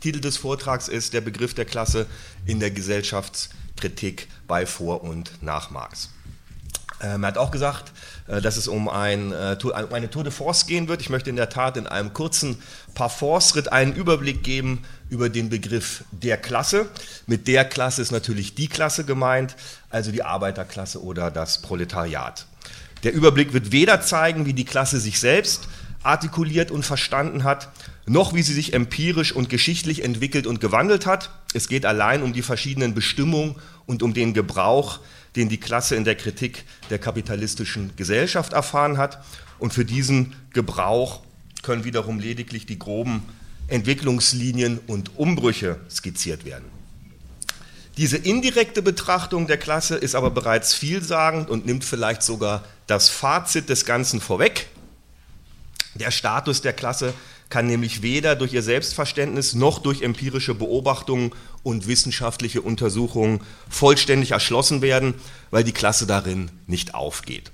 Titel des Vortrags ist Der Begriff der Klasse in der Gesellschaftskritik bei Vor- und nach Marx. Ähm, er hat auch gesagt, äh, dass es um, ein, äh, um eine Tour de Force gehen wird. Ich möchte in der Tat in einem kurzen Parforce-Ritt einen Überblick geben über den Begriff der Klasse. Mit der Klasse ist natürlich die Klasse gemeint, also die Arbeiterklasse oder das Proletariat. Der Überblick wird weder zeigen, wie die Klasse sich selbst artikuliert und verstanden hat, noch wie sie sich empirisch und geschichtlich entwickelt und gewandelt hat. Es geht allein um die verschiedenen Bestimmungen und um den Gebrauch den die Klasse in der Kritik der kapitalistischen Gesellschaft erfahren hat. Und für diesen Gebrauch können wiederum lediglich die groben Entwicklungslinien und Umbrüche skizziert werden. Diese indirekte Betrachtung der Klasse ist aber bereits vielsagend und nimmt vielleicht sogar das Fazit des Ganzen vorweg. Der Status der Klasse kann nämlich weder durch ihr Selbstverständnis noch durch empirische Beobachtungen und wissenschaftliche Untersuchungen vollständig erschlossen werden, weil die Klasse darin nicht aufgeht.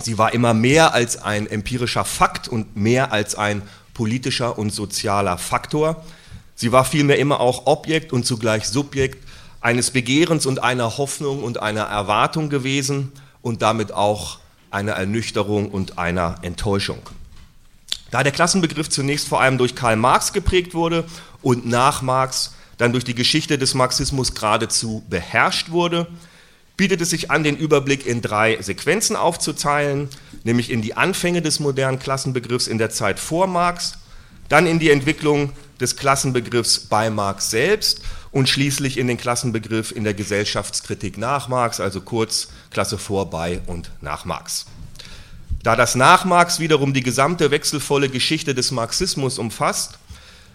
Sie war immer mehr als ein empirischer Fakt und mehr als ein politischer und sozialer Faktor. Sie war vielmehr immer auch Objekt und zugleich Subjekt eines Begehrens und einer Hoffnung und einer Erwartung gewesen und damit auch einer Ernüchterung und einer Enttäuschung. Da der Klassenbegriff zunächst vor allem durch Karl Marx geprägt wurde und nach Marx dann durch die Geschichte des Marxismus geradezu beherrscht wurde, bietet es sich an, den Überblick in drei Sequenzen aufzuteilen, nämlich in die Anfänge des modernen Klassenbegriffs in der Zeit vor Marx, dann in die Entwicklung des Klassenbegriffs bei Marx selbst und schließlich in den Klassenbegriff in der Gesellschaftskritik nach Marx, also kurz Klasse vor, bei und nach Marx. Da das nach Marx wiederum die gesamte wechselvolle Geschichte des Marxismus umfasst,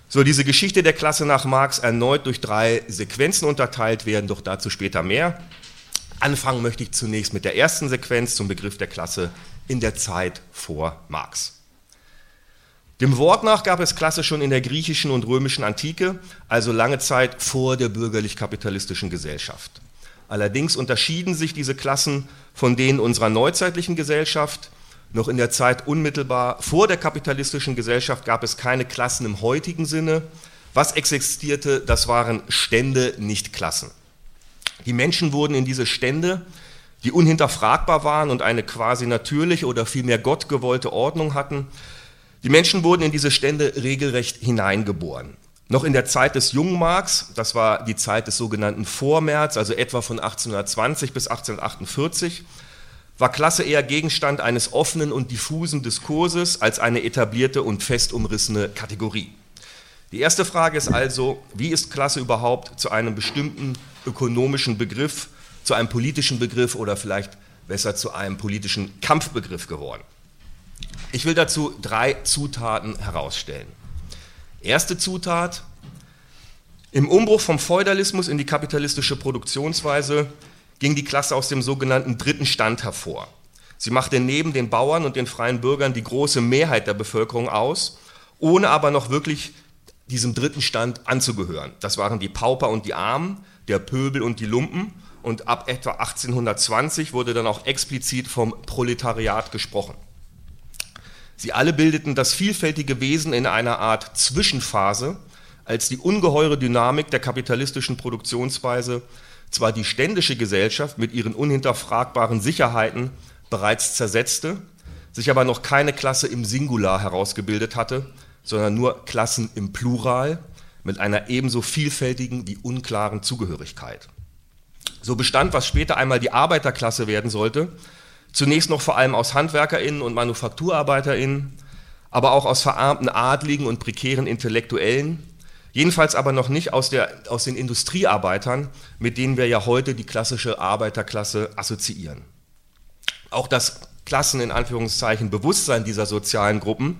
soll diese Geschichte der Klasse nach Marx erneut durch drei Sequenzen unterteilt werden, doch dazu später mehr. Anfangen möchte ich zunächst mit der ersten Sequenz zum Begriff der Klasse in der Zeit vor Marx. Dem Wort nach gab es Klasse schon in der griechischen und römischen Antike, also lange Zeit vor der bürgerlich-kapitalistischen Gesellschaft. Allerdings unterschieden sich diese Klassen von denen unserer neuzeitlichen Gesellschaft, noch in der Zeit unmittelbar vor der kapitalistischen Gesellschaft gab es keine Klassen im heutigen Sinne. Was existierte, das waren Stände, nicht Klassen. Die Menschen wurden in diese Stände, die unhinterfragbar waren und eine quasi natürliche oder vielmehr gottgewollte Ordnung hatten, die Menschen wurden in diese Stände regelrecht hineingeboren. Noch in der Zeit des jungen Marx, das war die Zeit des sogenannten Vormärz, also etwa von 1820 bis 1848, war Klasse eher Gegenstand eines offenen und diffusen Diskurses als eine etablierte und fest umrissene Kategorie. Die erste Frage ist also, wie ist Klasse überhaupt zu einem bestimmten ökonomischen Begriff, zu einem politischen Begriff oder vielleicht besser zu einem politischen Kampfbegriff geworden? Ich will dazu drei Zutaten herausstellen. Erste Zutat, im Umbruch vom Feudalismus in die kapitalistische Produktionsweise ging die Klasse aus dem sogenannten dritten Stand hervor. Sie machte neben den Bauern und den freien Bürgern die große Mehrheit der Bevölkerung aus, ohne aber noch wirklich diesem dritten Stand anzugehören. Das waren die Pauper und die Armen, der Pöbel und die Lumpen. Und ab etwa 1820 wurde dann auch explizit vom Proletariat gesprochen. Sie alle bildeten das vielfältige Wesen in einer Art Zwischenphase, als die ungeheure Dynamik der kapitalistischen Produktionsweise zwar die ständische Gesellschaft mit ihren unhinterfragbaren Sicherheiten bereits zersetzte, sich aber noch keine Klasse im Singular herausgebildet hatte, sondern nur Klassen im Plural mit einer ebenso vielfältigen wie unklaren Zugehörigkeit. So bestand, was später einmal die Arbeiterklasse werden sollte, zunächst noch vor allem aus Handwerkerinnen und Manufakturarbeiterinnen, aber auch aus verarmten Adligen und prekären Intellektuellen, Jedenfalls aber noch nicht aus, der, aus den Industriearbeitern, mit denen wir ja heute die klassische Arbeiterklasse assoziieren. Auch das Klassen in Anführungszeichen Bewusstsein dieser sozialen Gruppen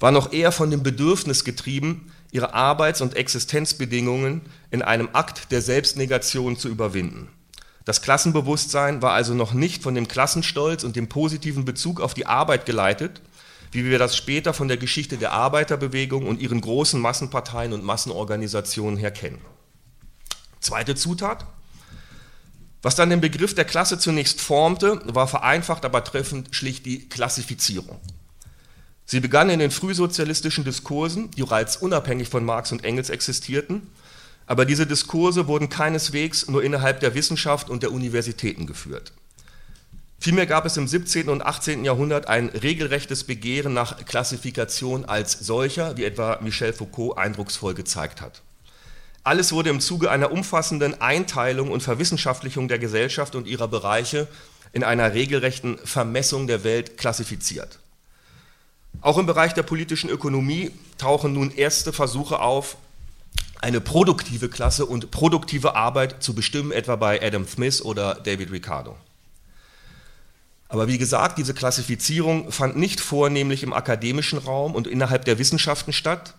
war noch eher von dem Bedürfnis getrieben, ihre Arbeits- und Existenzbedingungen in einem Akt der Selbstnegation zu überwinden. Das Klassenbewusstsein war also noch nicht von dem Klassenstolz und dem positiven Bezug auf die Arbeit geleitet, wie wir das später von der Geschichte der Arbeiterbewegung und ihren großen Massenparteien und Massenorganisationen her kennen. Zweite Zutat. Was dann den Begriff der Klasse zunächst formte, war vereinfacht, aber treffend schlicht die Klassifizierung. Sie begann in den frühsozialistischen Diskursen, die bereits unabhängig von Marx und Engels existierten, aber diese Diskurse wurden keineswegs nur innerhalb der Wissenschaft und der Universitäten geführt. Vielmehr gab es im 17. und 18. Jahrhundert ein regelrechtes Begehren nach Klassifikation als solcher, wie etwa Michel Foucault eindrucksvoll gezeigt hat. Alles wurde im Zuge einer umfassenden Einteilung und Verwissenschaftlichung der Gesellschaft und ihrer Bereiche in einer regelrechten Vermessung der Welt klassifiziert. Auch im Bereich der politischen Ökonomie tauchen nun erste Versuche auf, eine produktive Klasse und produktive Arbeit zu bestimmen, etwa bei Adam Smith oder David Ricardo. Aber wie gesagt, diese Klassifizierung fand nicht vornehmlich im akademischen Raum und innerhalb der Wissenschaften statt.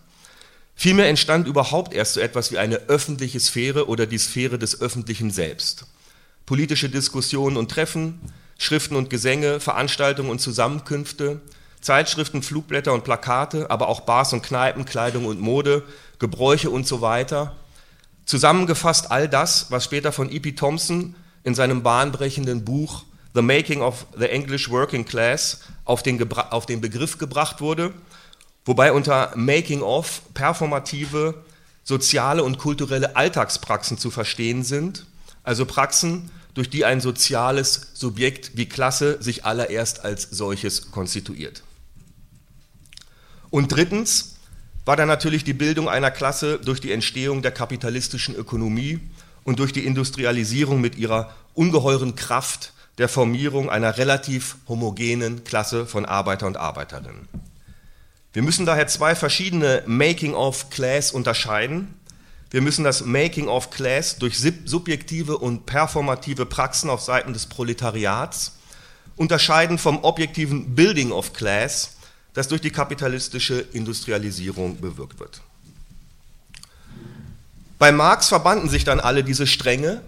Vielmehr entstand überhaupt erst so etwas wie eine öffentliche Sphäre oder die Sphäre des öffentlichen Selbst. Politische Diskussionen und Treffen, Schriften und Gesänge, Veranstaltungen und Zusammenkünfte, Zeitschriften, Flugblätter und Plakate, aber auch Bars und Kneipen, Kleidung und Mode, Gebräuche und so weiter. Zusammengefasst all das, was später von E.P. Thompson in seinem bahnbrechenden Buch The Making of the English Working Class auf den, auf den Begriff gebracht wurde, wobei unter Making of performative, soziale und kulturelle Alltagspraxen zu verstehen sind, also Praxen, durch die ein soziales Subjekt wie Klasse sich allererst als solches konstituiert. Und drittens war dann natürlich die Bildung einer Klasse durch die Entstehung der kapitalistischen Ökonomie und durch die Industrialisierung mit ihrer ungeheuren Kraft der Formierung einer relativ homogenen Klasse von Arbeiter und Arbeiterinnen. Wir müssen daher zwei verschiedene Making of Class unterscheiden. Wir müssen das Making of Class durch subjektive und performative Praxen auf Seiten des Proletariats unterscheiden vom objektiven Building of Class, das durch die kapitalistische Industrialisierung bewirkt wird. Bei Marx verbanden sich dann alle diese Stränge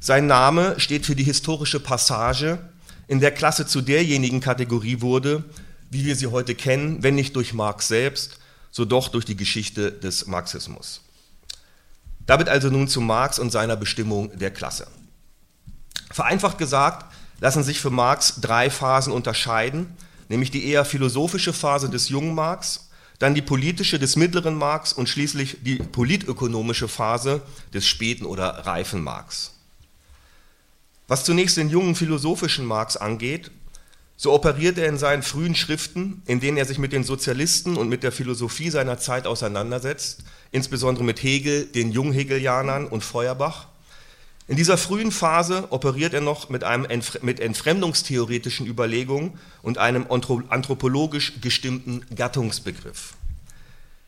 sein Name steht für die historische Passage, in der Klasse zu derjenigen Kategorie wurde, wie wir sie heute kennen, wenn nicht durch Marx selbst, so doch durch die Geschichte des Marxismus. Damit also nun zu Marx und seiner Bestimmung der Klasse. Vereinfacht gesagt lassen sich für Marx drei Phasen unterscheiden, nämlich die eher philosophische Phase des jungen Marx, dann die politische des mittleren Marx und schließlich die politökonomische Phase des späten oder reifen Marx. Was zunächst den jungen philosophischen Marx angeht, so operiert er in seinen frühen Schriften, in denen er sich mit den Sozialisten und mit der Philosophie seiner Zeit auseinandersetzt, insbesondere mit Hegel, den Junghegelianern und Feuerbach. In dieser frühen Phase operiert er noch mit, einem mit entfremdungstheoretischen Überlegungen und einem anthropologisch gestimmten Gattungsbegriff.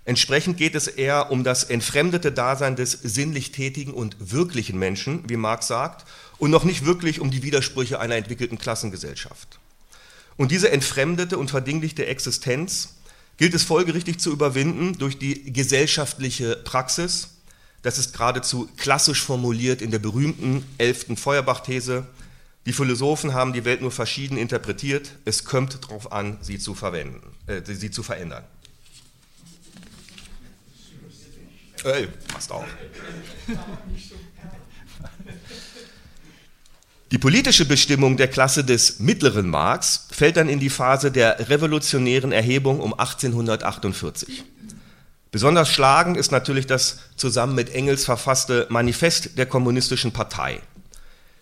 Entsprechend geht es eher um das entfremdete Dasein des sinnlich tätigen und wirklichen Menschen, wie Marx sagt, und noch nicht wirklich um die Widersprüche einer entwickelten Klassengesellschaft. Und diese entfremdete und verdinglichte Existenz gilt es folgerichtig zu überwinden durch die gesellschaftliche Praxis. Das ist geradezu klassisch formuliert in der berühmten elften Feuerbach-These. Die Philosophen haben die Welt nur verschieden interpretiert. Es kommt darauf an, sie zu, verwenden, äh, sie zu verändern. Ey, passt auf. Die politische Bestimmung der Klasse des mittleren Marx fällt dann in die Phase der revolutionären Erhebung um 1848. Besonders schlagend ist natürlich das zusammen mit Engels verfasste Manifest der Kommunistischen Partei.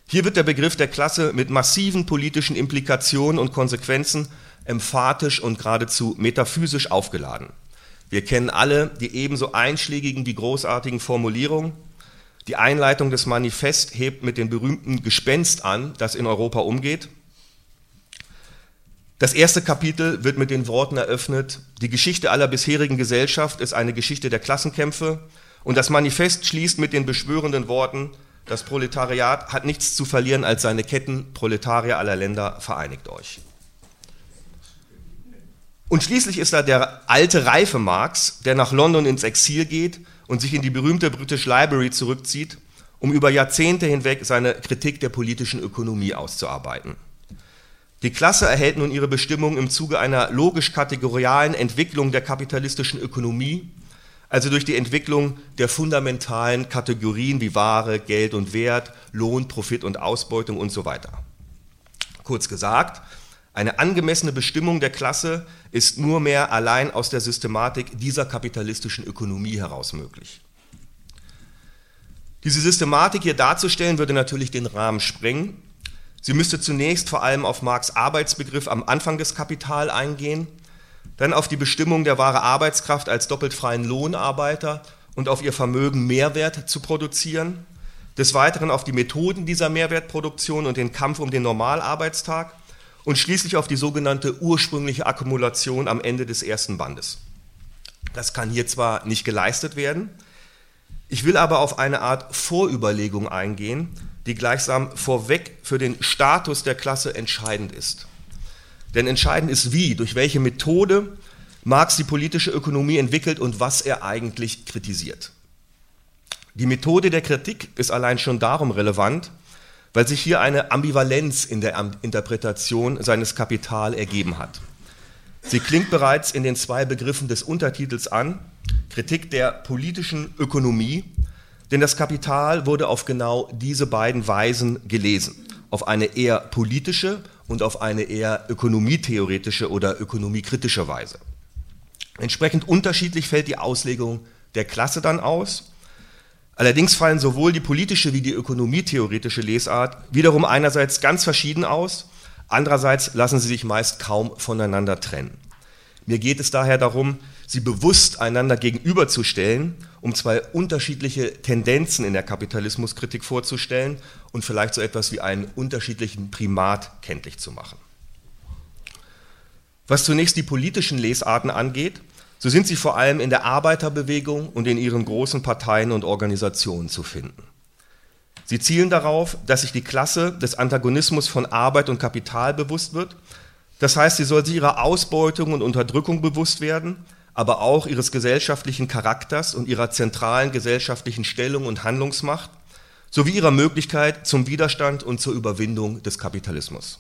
Hier wird der Begriff der Klasse mit massiven politischen Implikationen und Konsequenzen emphatisch und geradezu metaphysisch aufgeladen. Wir kennen alle die ebenso einschlägigen wie großartigen Formulierungen die Einleitung des Manifest hebt mit dem berühmten Gespenst an, das in Europa umgeht. Das erste Kapitel wird mit den Worten eröffnet, die Geschichte aller bisherigen Gesellschaft ist eine Geschichte der Klassenkämpfe und das Manifest schließt mit den beschwörenden Worten, das Proletariat hat nichts zu verlieren als seine Ketten, Proletarier aller Länder, vereinigt euch. Und schließlich ist da der alte reife Marx, der nach London ins Exil geht und sich in die berühmte British Library zurückzieht, um über Jahrzehnte hinweg seine Kritik der politischen Ökonomie auszuarbeiten. Die Klasse erhält nun ihre Bestimmung im Zuge einer logisch-kategorialen Entwicklung der kapitalistischen Ökonomie, also durch die Entwicklung der fundamentalen Kategorien wie Ware, Geld und Wert, Lohn, Profit und Ausbeutung und so weiter. Kurz gesagt, Eine angemessene Bestimmung der Klasse ist nur mehr allein aus der Systematik dieser kapitalistischen Ökonomie heraus möglich. Diese Systematik hier darzustellen, würde natürlich den Rahmen sprengen. Sie müsste zunächst vor allem auf Marx Arbeitsbegriff am Anfang des Kapital eingehen, dann auf die Bestimmung der wahre Arbeitskraft als doppelt freien Lohnarbeiter und auf ihr Vermögen Mehrwert zu produzieren, des Weiteren auf die Methoden dieser Mehrwertproduktion und den Kampf um den Normalarbeitstag und schließlich auf die sogenannte ursprüngliche Akkumulation am Ende des ersten Bandes. Das kann hier zwar nicht geleistet werden, ich will aber auf eine Art Vorüberlegung eingehen, die gleichsam vorweg für den Status der Klasse entscheidend ist. Denn entscheidend ist wie, durch welche Methode Marx die politische Ökonomie entwickelt und was er eigentlich kritisiert. Die Methode der Kritik ist allein schon darum relevant, weil sich hier eine Ambivalenz in der Interpretation seines Kapital ergeben hat. Sie klingt bereits in den zwei Begriffen des Untertitels an, Kritik der politischen Ökonomie, denn das Kapital wurde auf genau diese beiden Weisen gelesen, auf eine eher politische und auf eine eher ökonomietheoretische oder ökonomiekritische Weise. Entsprechend unterschiedlich fällt die Auslegung der Klasse dann aus. Allerdings fallen sowohl die politische wie die ökonomietheoretische Lesart wiederum einerseits ganz verschieden aus, andererseits lassen sie sich meist kaum voneinander trennen. Mir geht es daher darum, sie bewusst einander gegenüberzustellen, um zwei unterschiedliche Tendenzen in der Kapitalismuskritik vorzustellen und vielleicht so etwas wie einen unterschiedlichen Primat kenntlich zu machen. Was zunächst die politischen Lesarten angeht, so sind sie vor allem in der Arbeiterbewegung und in ihren großen Parteien und Organisationen zu finden. Sie zielen darauf, dass sich die Klasse des Antagonismus von Arbeit und Kapital bewusst wird das heißt, sie soll sich ihrer Ausbeutung und Unterdrückung bewusst werden, aber auch ihres gesellschaftlichen Charakters und ihrer zentralen gesellschaftlichen Stellung und Handlungsmacht sowie ihrer Möglichkeit zum Widerstand und zur Überwindung des Kapitalismus.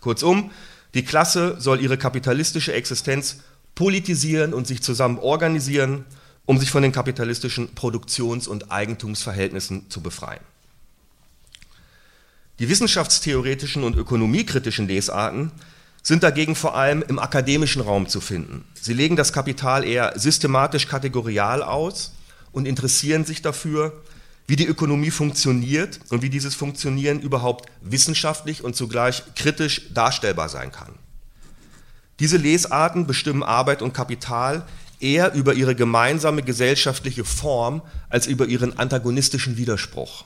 Kurzum, die Klasse soll ihre kapitalistische Existenz politisieren und sich zusammen organisieren, um sich von den kapitalistischen Produktions- und Eigentumsverhältnissen zu befreien. Die wissenschaftstheoretischen und ökonomiekritischen Lesarten sind dagegen vor allem im akademischen Raum zu finden. Sie legen das Kapital eher systematisch kategorial aus und interessieren sich dafür, wie die Ökonomie funktioniert und wie dieses Funktionieren überhaupt wissenschaftlich und zugleich kritisch darstellbar sein kann. Diese Lesarten bestimmen Arbeit und Kapital eher über ihre gemeinsame gesellschaftliche Form als über ihren antagonistischen Widerspruch.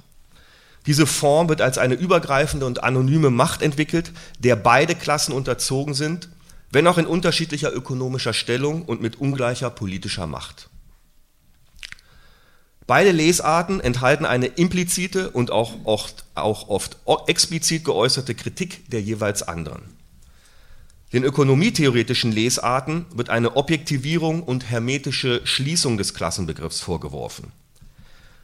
Diese Form wird als eine übergreifende und anonyme Macht entwickelt, der beide Klassen unterzogen sind, wenn auch in unterschiedlicher ökonomischer Stellung und mit ungleicher politischer Macht. Beide Lesarten enthalten eine implizite und auch oft, auch oft explizit geäußerte Kritik der jeweils anderen. Den ökonomietheoretischen Lesarten wird eine Objektivierung und hermetische Schließung des Klassenbegriffs vorgeworfen.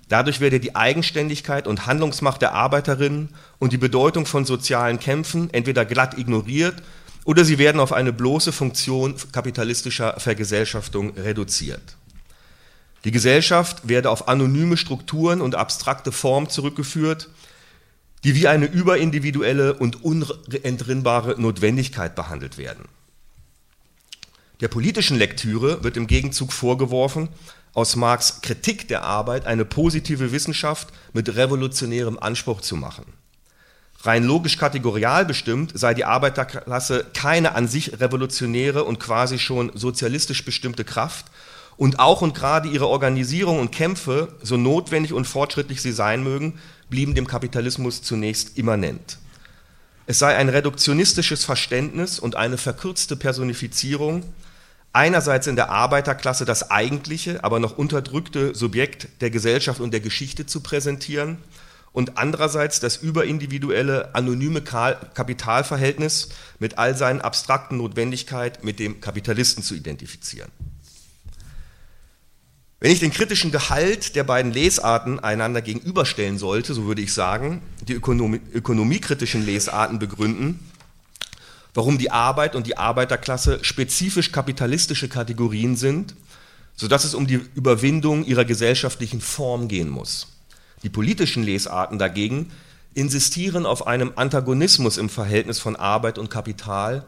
Dadurch werde die Eigenständigkeit und Handlungsmacht der Arbeiterinnen und die Bedeutung von sozialen Kämpfen entweder glatt ignoriert oder sie werden auf eine bloße Funktion kapitalistischer Vergesellschaftung reduziert. Die Gesellschaft werde auf anonyme Strukturen und abstrakte Formen zurückgeführt, die wie eine überindividuelle und unentrinnbare Notwendigkeit behandelt werden. Der politischen Lektüre wird im Gegenzug vorgeworfen, aus Marx Kritik der Arbeit eine positive Wissenschaft mit revolutionärem Anspruch zu machen. Rein logisch kategorial bestimmt sei die Arbeiterklasse keine an sich revolutionäre und quasi schon sozialistisch bestimmte Kraft und auch und gerade ihre Organisierung und Kämpfe, so notwendig und fortschrittlich sie sein mögen, blieben dem Kapitalismus zunächst immanent. Es sei ein reduktionistisches Verständnis und eine verkürzte Personifizierung einerseits in der Arbeiterklasse das eigentliche, aber noch unterdrückte Subjekt der Gesellschaft und der Geschichte zu präsentieren und andererseits das überindividuelle, anonyme Kapitalverhältnis mit all seinen abstrakten Notwendigkeiten mit dem Kapitalisten zu identifizieren. Wenn ich den kritischen Gehalt der beiden Lesarten einander gegenüberstellen sollte, so würde ich sagen, die ökonomie, ökonomiekritischen Lesarten begründen, warum die Arbeit und die Arbeiterklasse spezifisch kapitalistische Kategorien sind, sodass es um die Überwindung ihrer gesellschaftlichen Form gehen muss. Die politischen Lesarten dagegen insistieren auf einem Antagonismus im Verhältnis von Arbeit und Kapital,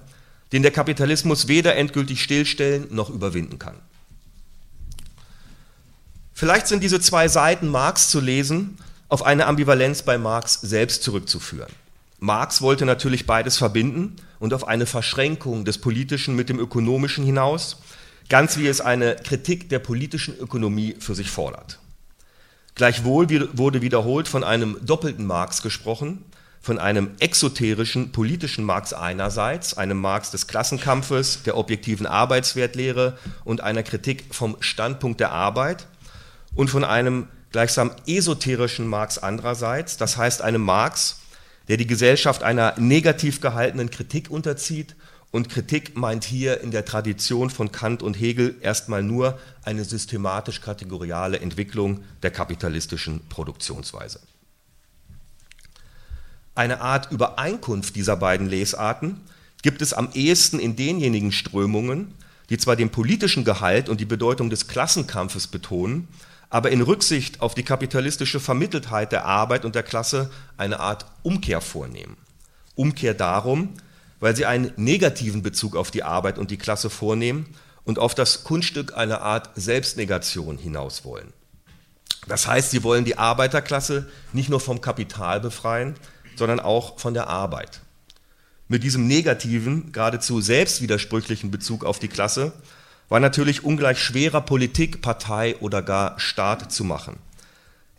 den der Kapitalismus weder endgültig stillstellen noch überwinden kann. Vielleicht sind diese zwei Seiten Marx zu lesen auf eine Ambivalenz bei Marx selbst zurückzuführen. Marx wollte natürlich beides verbinden und auf eine Verschränkung des Politischen mit dem Ökonomischen hinaus, ganz wie es eine Kritik der politischen Ökonomie für sich fordert. Gleichwohl wurde wiederholt von einem doppelten Marx gesprochen, von einem exoterischen politischen Marx einerseits, einem Marx des Klassenkampfes, der objektiven Arbeitswertlehre und einer Kritik vom Standpunkt der Arbeit und von einem gleichsam esoterischen Marx andererseits, das heißt einem Marx, der die Gesellschaft einer negativ gehaltenen Kritik unterzieht und Kritik meint hier in der Tradition von Kant und Hegel erstmal nur eine systematisch-kategoriale Entwicklung der kapitalistischen Produktionsweise. Eine Art Übereinkunft dieser beiden Lesarten gibt es am ehesten in denjenigen Strömungen, die zwar den politischen Gehalt und die Bedeutung des Klassenkampfes betonen, aber in Rücksicht auf die kapitalistische Vermitteltheit der Arbeit und der Klasse eine Art Umkehr vornehmen. Umkehr darum, weil sie einen negativen Bezug auf die Arbeit und die Klasse vornehmen und auf das Kunststück einer Art Selbstnegation hinaus wollen. Das heißt, sie wollen die Arbeiterklasse nicht nur vom Kapital befreien, sondern auch von der Arbeit. Mit diesem negativen, geradezu selbstwidersprüchlichen Bezug auf die Klasse war natürlich ungleich schwerer Politik, Partei oder gar Staat zu machen.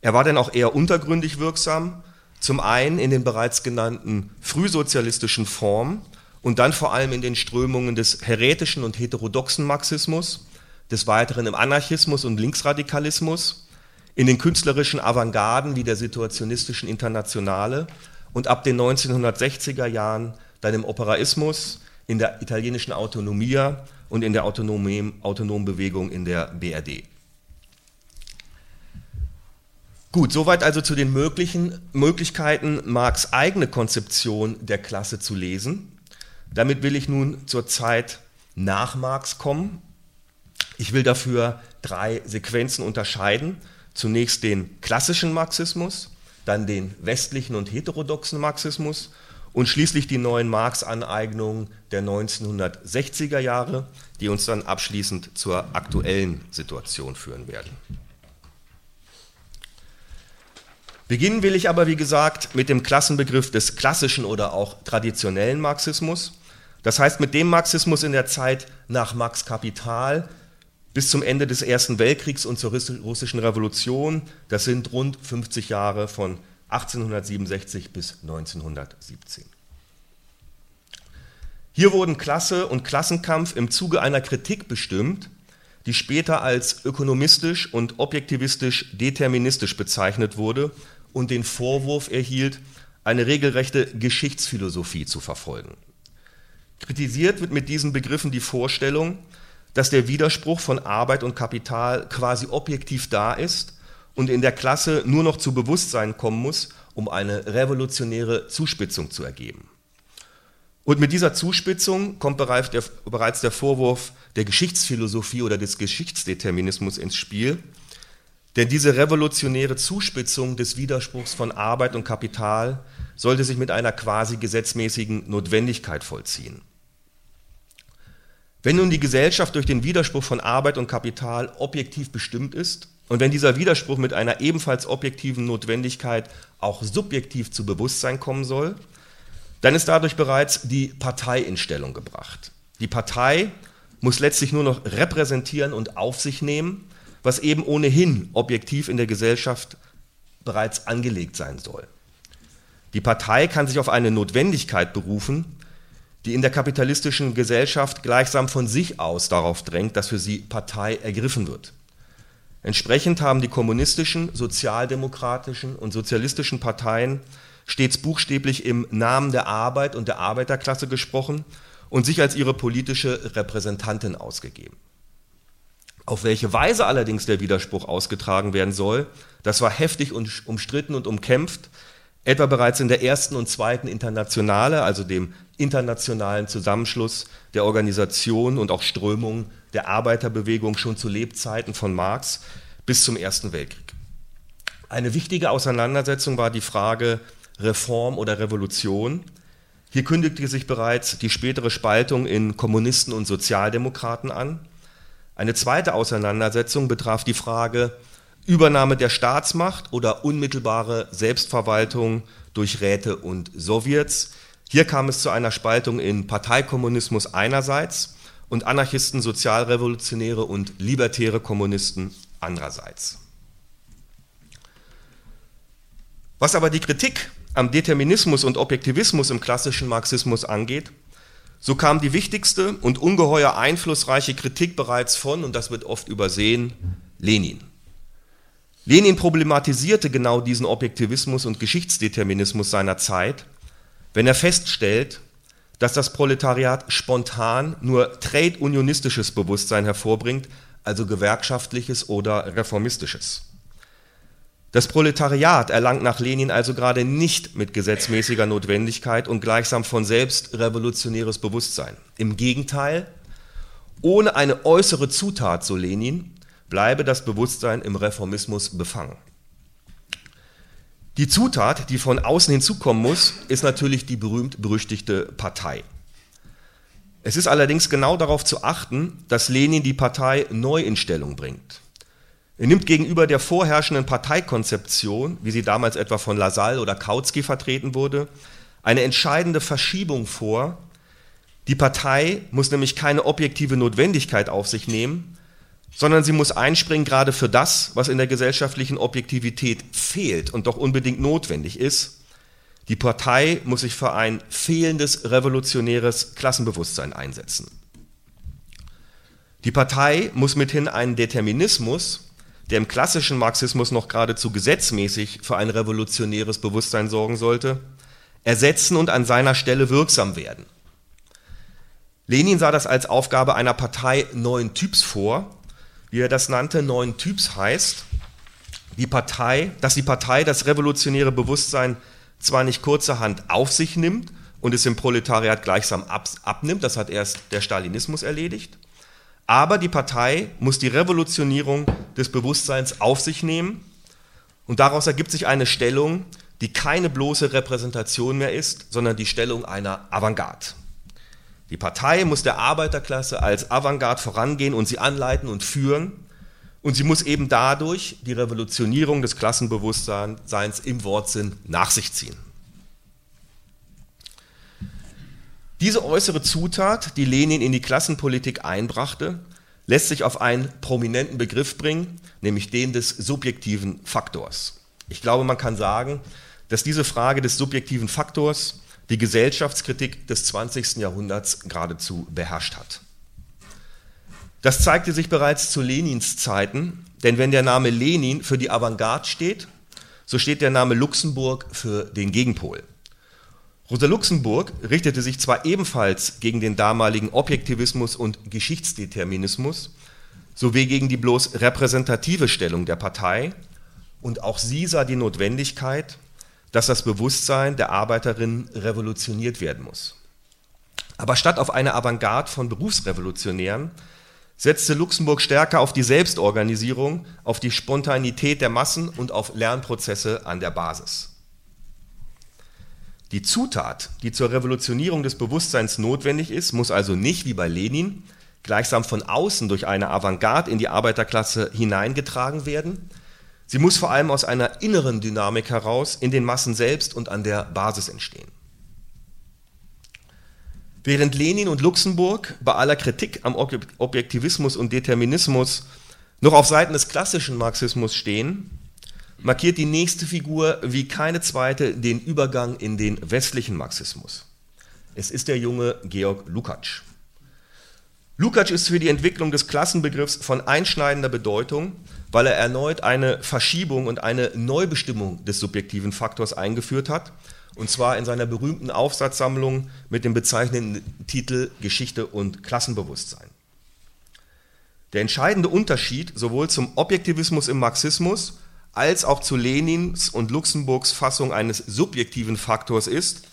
Er war denn auch eher untergründig wirksam, zum einen in den bereits genannten frühsozialistischen Formen und dann vor allem in den Strömungen des heretischen und heterodoxen Marxismus, des Weiteren im Anarchismus und Linksradikalismus, in den künstlerischen Avantgarden wie der situationistischen Internationale und ab den 1960er Jahren dann im Operaismus, in der italienischen Autonomia und in der autonomen, autonomen Bewegung in der BRD. Gut, soweit also zu den möglichen Möglichkeiten, Marx eigene Konzeption der Klasse zu lesen. Damit will ich nun zur Zeit nach Marx kommen. Ich will dafür drei Sequenzen unterscheiden. Zunächst den klassischen Marxismus, dann den westlichen und heterodoxen Marxismus und schließlich die neuen Marx-Aneignungen der 1960er Jahre, die uns dann abschließend zur aktuellen Situation führen werden. Beginnen will ich aber, wie gesagt, mit dem Klassenbegriff des klassischen oder auch traditionellen Marxismus. Das heißt, mit dem Marxismus in der Zeit nach Marx Kapital bis zum Ende des Ersten Weltkriegs und zur russischen Revolution, das sind rund 50 Jahre von 1867 bis 1917. Hier wurden Klasse und Klassenkampf im Zuge einer Kritik bestimmt, die später als ökonomistisch und objektivistisch deterministisch bezeichnet wurde und den Vorwurf erhielt, eine regelrechte Geschichtsphilosophie zu verfolgen. Kritisiert wird mit diesen Begriffen die Vorstellung, dass der Widerspruch von Arbeit und Kapital quasi objektiv da ist und in der Klasse nur noch zu Bewusstsein kommen muss, um eine revolutionäre Zuspitzung zu ergeben. Und mit dieser Zuspitzung kommt bereits der, Vorwurf der Geschichtsphilosophie oder des Geschichtsdeterminismus ins Spiel. Denn diese revolutionäre Zuspitzung des Widerspruchs von Arbeit und Kapital sollte sich mit einer quasi gesetzmäßigen Notwendigkeit vollziehen. Wenn nun die Gesellschaft durch den Widerspruch von Arbeit und Kapital objektiv bestimmt ist und wenn dieser Widerspruch mit einer ebenfalls objektiven Notwendigkeit auch subjektiv zu Bewusstsein kommen soll, dann ist dadurch bereits die Partei in Stellung gebracht. Die Partei muss letztlich nur noch repräsentieren und auf sich nehmen, was eben ohnehin objektiv in der Gesellschaft bereits angelegt sein soll. Die Partei kann sich auf eine Notwendigkeit berufen, die in der kapitalistischen Gesellschaft gleichsam von sich aus darauf drängt, dass für sie Partei ergriffen wird. Entsprechend haben die kommunistischen, sozialdemokratischen und sozialistischen Parteien stets buchstäblich im Namen der Arbeit und der Arbeiterklasse gesprochen und sich als ihre politische Repräsentantin ausgegeben. Auf welche Weise allerdings der Widerspruch ausgetragen werden soll, das war heftig und umstritten und umkämpft, etwa bereits in der ersten und zweiten Internationale, also dem internationalen Zusammenschluss der Organisationen und auch Strömungen der Arbeiterbewegung schon zu Lebzeiten von Marx bis zum Ersten Weltkrieg. Eine wichtige Auseinandersetzung war die Frage Reform oder Revolution. Hier kündigte sich bereits die spätere Spaltung in Kommunisten und Sozialdemokraten an. Eine zweite Auseinandersetzung betraf die Frage Übernahme der Staatsmacht oder unmittelbare Selbstverwaltung durch Räte und Sowjets. Hier kam es zu einer Spaltung in Parteikommunismus einerseits und Anarchisten, Sozialrevolutionäre und libertäre Kommunisten andererseits. Was aber die Kritik am Determinismus und Objektivismus im klassischen Marxismus angeht, so kam die wichtigste und ungeheuer einflussreiche Kritik bereits von, und das wird oft übersehen, Lenin. Lenin problematisierte genau diesen Objektivismus und Geschichtsdeterminismus seiner Zeit, wenn er feststellt, dass das Proletariat spontan nur trade-unionistisches Bewusstsein hervorbringt, also gewerkschaftliches oder reformistisches. Das Proletariat erlangt nach Lenin also gerade nicht mit gesetzmäßiger Notwendigkeit und gleichsam von selbst revolutionäres Bewusstsein. Im Gegenteil, ohne eine äußere Zutat, so Lenin, bleibe das Bewusstsein im Reformismus befangen. Die Zutat, die von außen hinzukommen muss, ist natürlich die berühmt-berüchtigte Partei. Es ist allerdings genau darauf zu achten, dass Lenin die Partei neu in Stellung bringt. Er nimmt gegenüber der vorherrschenden Parteikonzeption, wie sie damals etwa von Lassalle oder Kautsky vertreten wurde, eine entscheidende Verschiebung vor. Die Partei muss nämlich keine objektive Notwendigkeit auf sich nehmen, sondern sie muss einspringen gerade für das, was in der gesellschaftlichen Objektivität fehlt und doch unbedingt notwendig ist. Die Partei muss sich für ein fehlendes revolutionäres Klassenbewusstsein einsetzen. Die Partei muss mithin einen Determinismus, der im klassischen Marxismus noch geradezu gesetzmäßig für ein revolutionäres Bewusstsein sorgen sollte, ersetzen und an seiner Stelle wirksam werden. Lenin sah das als Aufgabe einer Partei neuen Typs vor, wie er das nannte. Neuen Typs heißt, die Partei, dass die Partei das revolutionäre Bewusstsein zwar nicht kurzerhand auf sich nimmt und es im Proletariat gleichsam abnimmt, das hat erst der Stalinismus erledigt, aber die Partei muss die Revolutionierung des Bewusstseins auf sich nehmen und daraus ergibt sich eine Stellung, die keine bloße Repräsentation mehr ist, sondern die Stellung einer Avantgarde. Die Partei muss der Arbeiterklasse als Avantgarde vorangehen und sie anleiten und führen. Und sie muss eben dadurch die Revolutionierung des Klassenbewusstseins im Wortsinn nach sich ziehen. Diese äußere Zutat, die Lenin in die Klassenpolitik einbrachte, lässt sich auf einen prominenten Begriff bringen, nämlich den des subjektiven Faktors. Ich glaube, man kann sagen, dass diese Frage des subjektiven Faktors die Gesellschaftskritik des 20. Jahrhunderts geradezu beherrscht hat. Das zeigte sich bereits zu Lenins Zeiten, denn wenn der Name Lenin für die Avantgarde steht, so steht der Name Luxemburg für den Gegenpol. Rosa Luxemburg richtete sich zwar ebenfalls gegen den damaligen Objektivismus und Geschichtsdeterminismus sowie gegen die bloß repräsentative Stellung der Partei, und auch sie sah die Notwendigkeit, dass das Bewusstsein der Arbeiterinnen revolutioniert werden muss. Aber statt auf eine Avantgarde von Berufsrevolutionären setzte Luxemburg stärker auf die Selbstorganisierung, auf die Spontanität der Massen und auf Lernprozesse an der Basis. Die Zutat, die zur Revolutionierung des Bewusstseins notwendig ist, muss also nicht wie bei Lenin gleichsam von außen durch eine Avantgarde in die Arbeiterklasse hineingetragen werden. Sie muss vor allem aus einer inneren Dynamik heraus in den Massen selbst und an der Basis entstehen. Während Lenin und Luxemburg bei aller Kritik am Objektivismus und Determinismus noch auf Seiten des klassischen Marxismus stehen, markiert die nächste Figur wie keine zweite den Übergang in den westlichen Marxismus. Es ist der junge Georg Lukács. Lukács ist für die Entwicklung des Klassenbegriffs von einschneidender Bedeutung, weil er erneut eine Verschiebung und eine Neubestimmung des subjektiven Faktors eingeführt hat, und zwar in seiner berühmten Aufsatzsammlung mit dem bezeichnenden Titel Geschichte und Klassenbewusstsein. Der entscheidende Unterschied sowohl zum Objektivismus im Marxismus als auch zu Lenins und Luxemburgs Fassung eines subjektiven Faktors ist,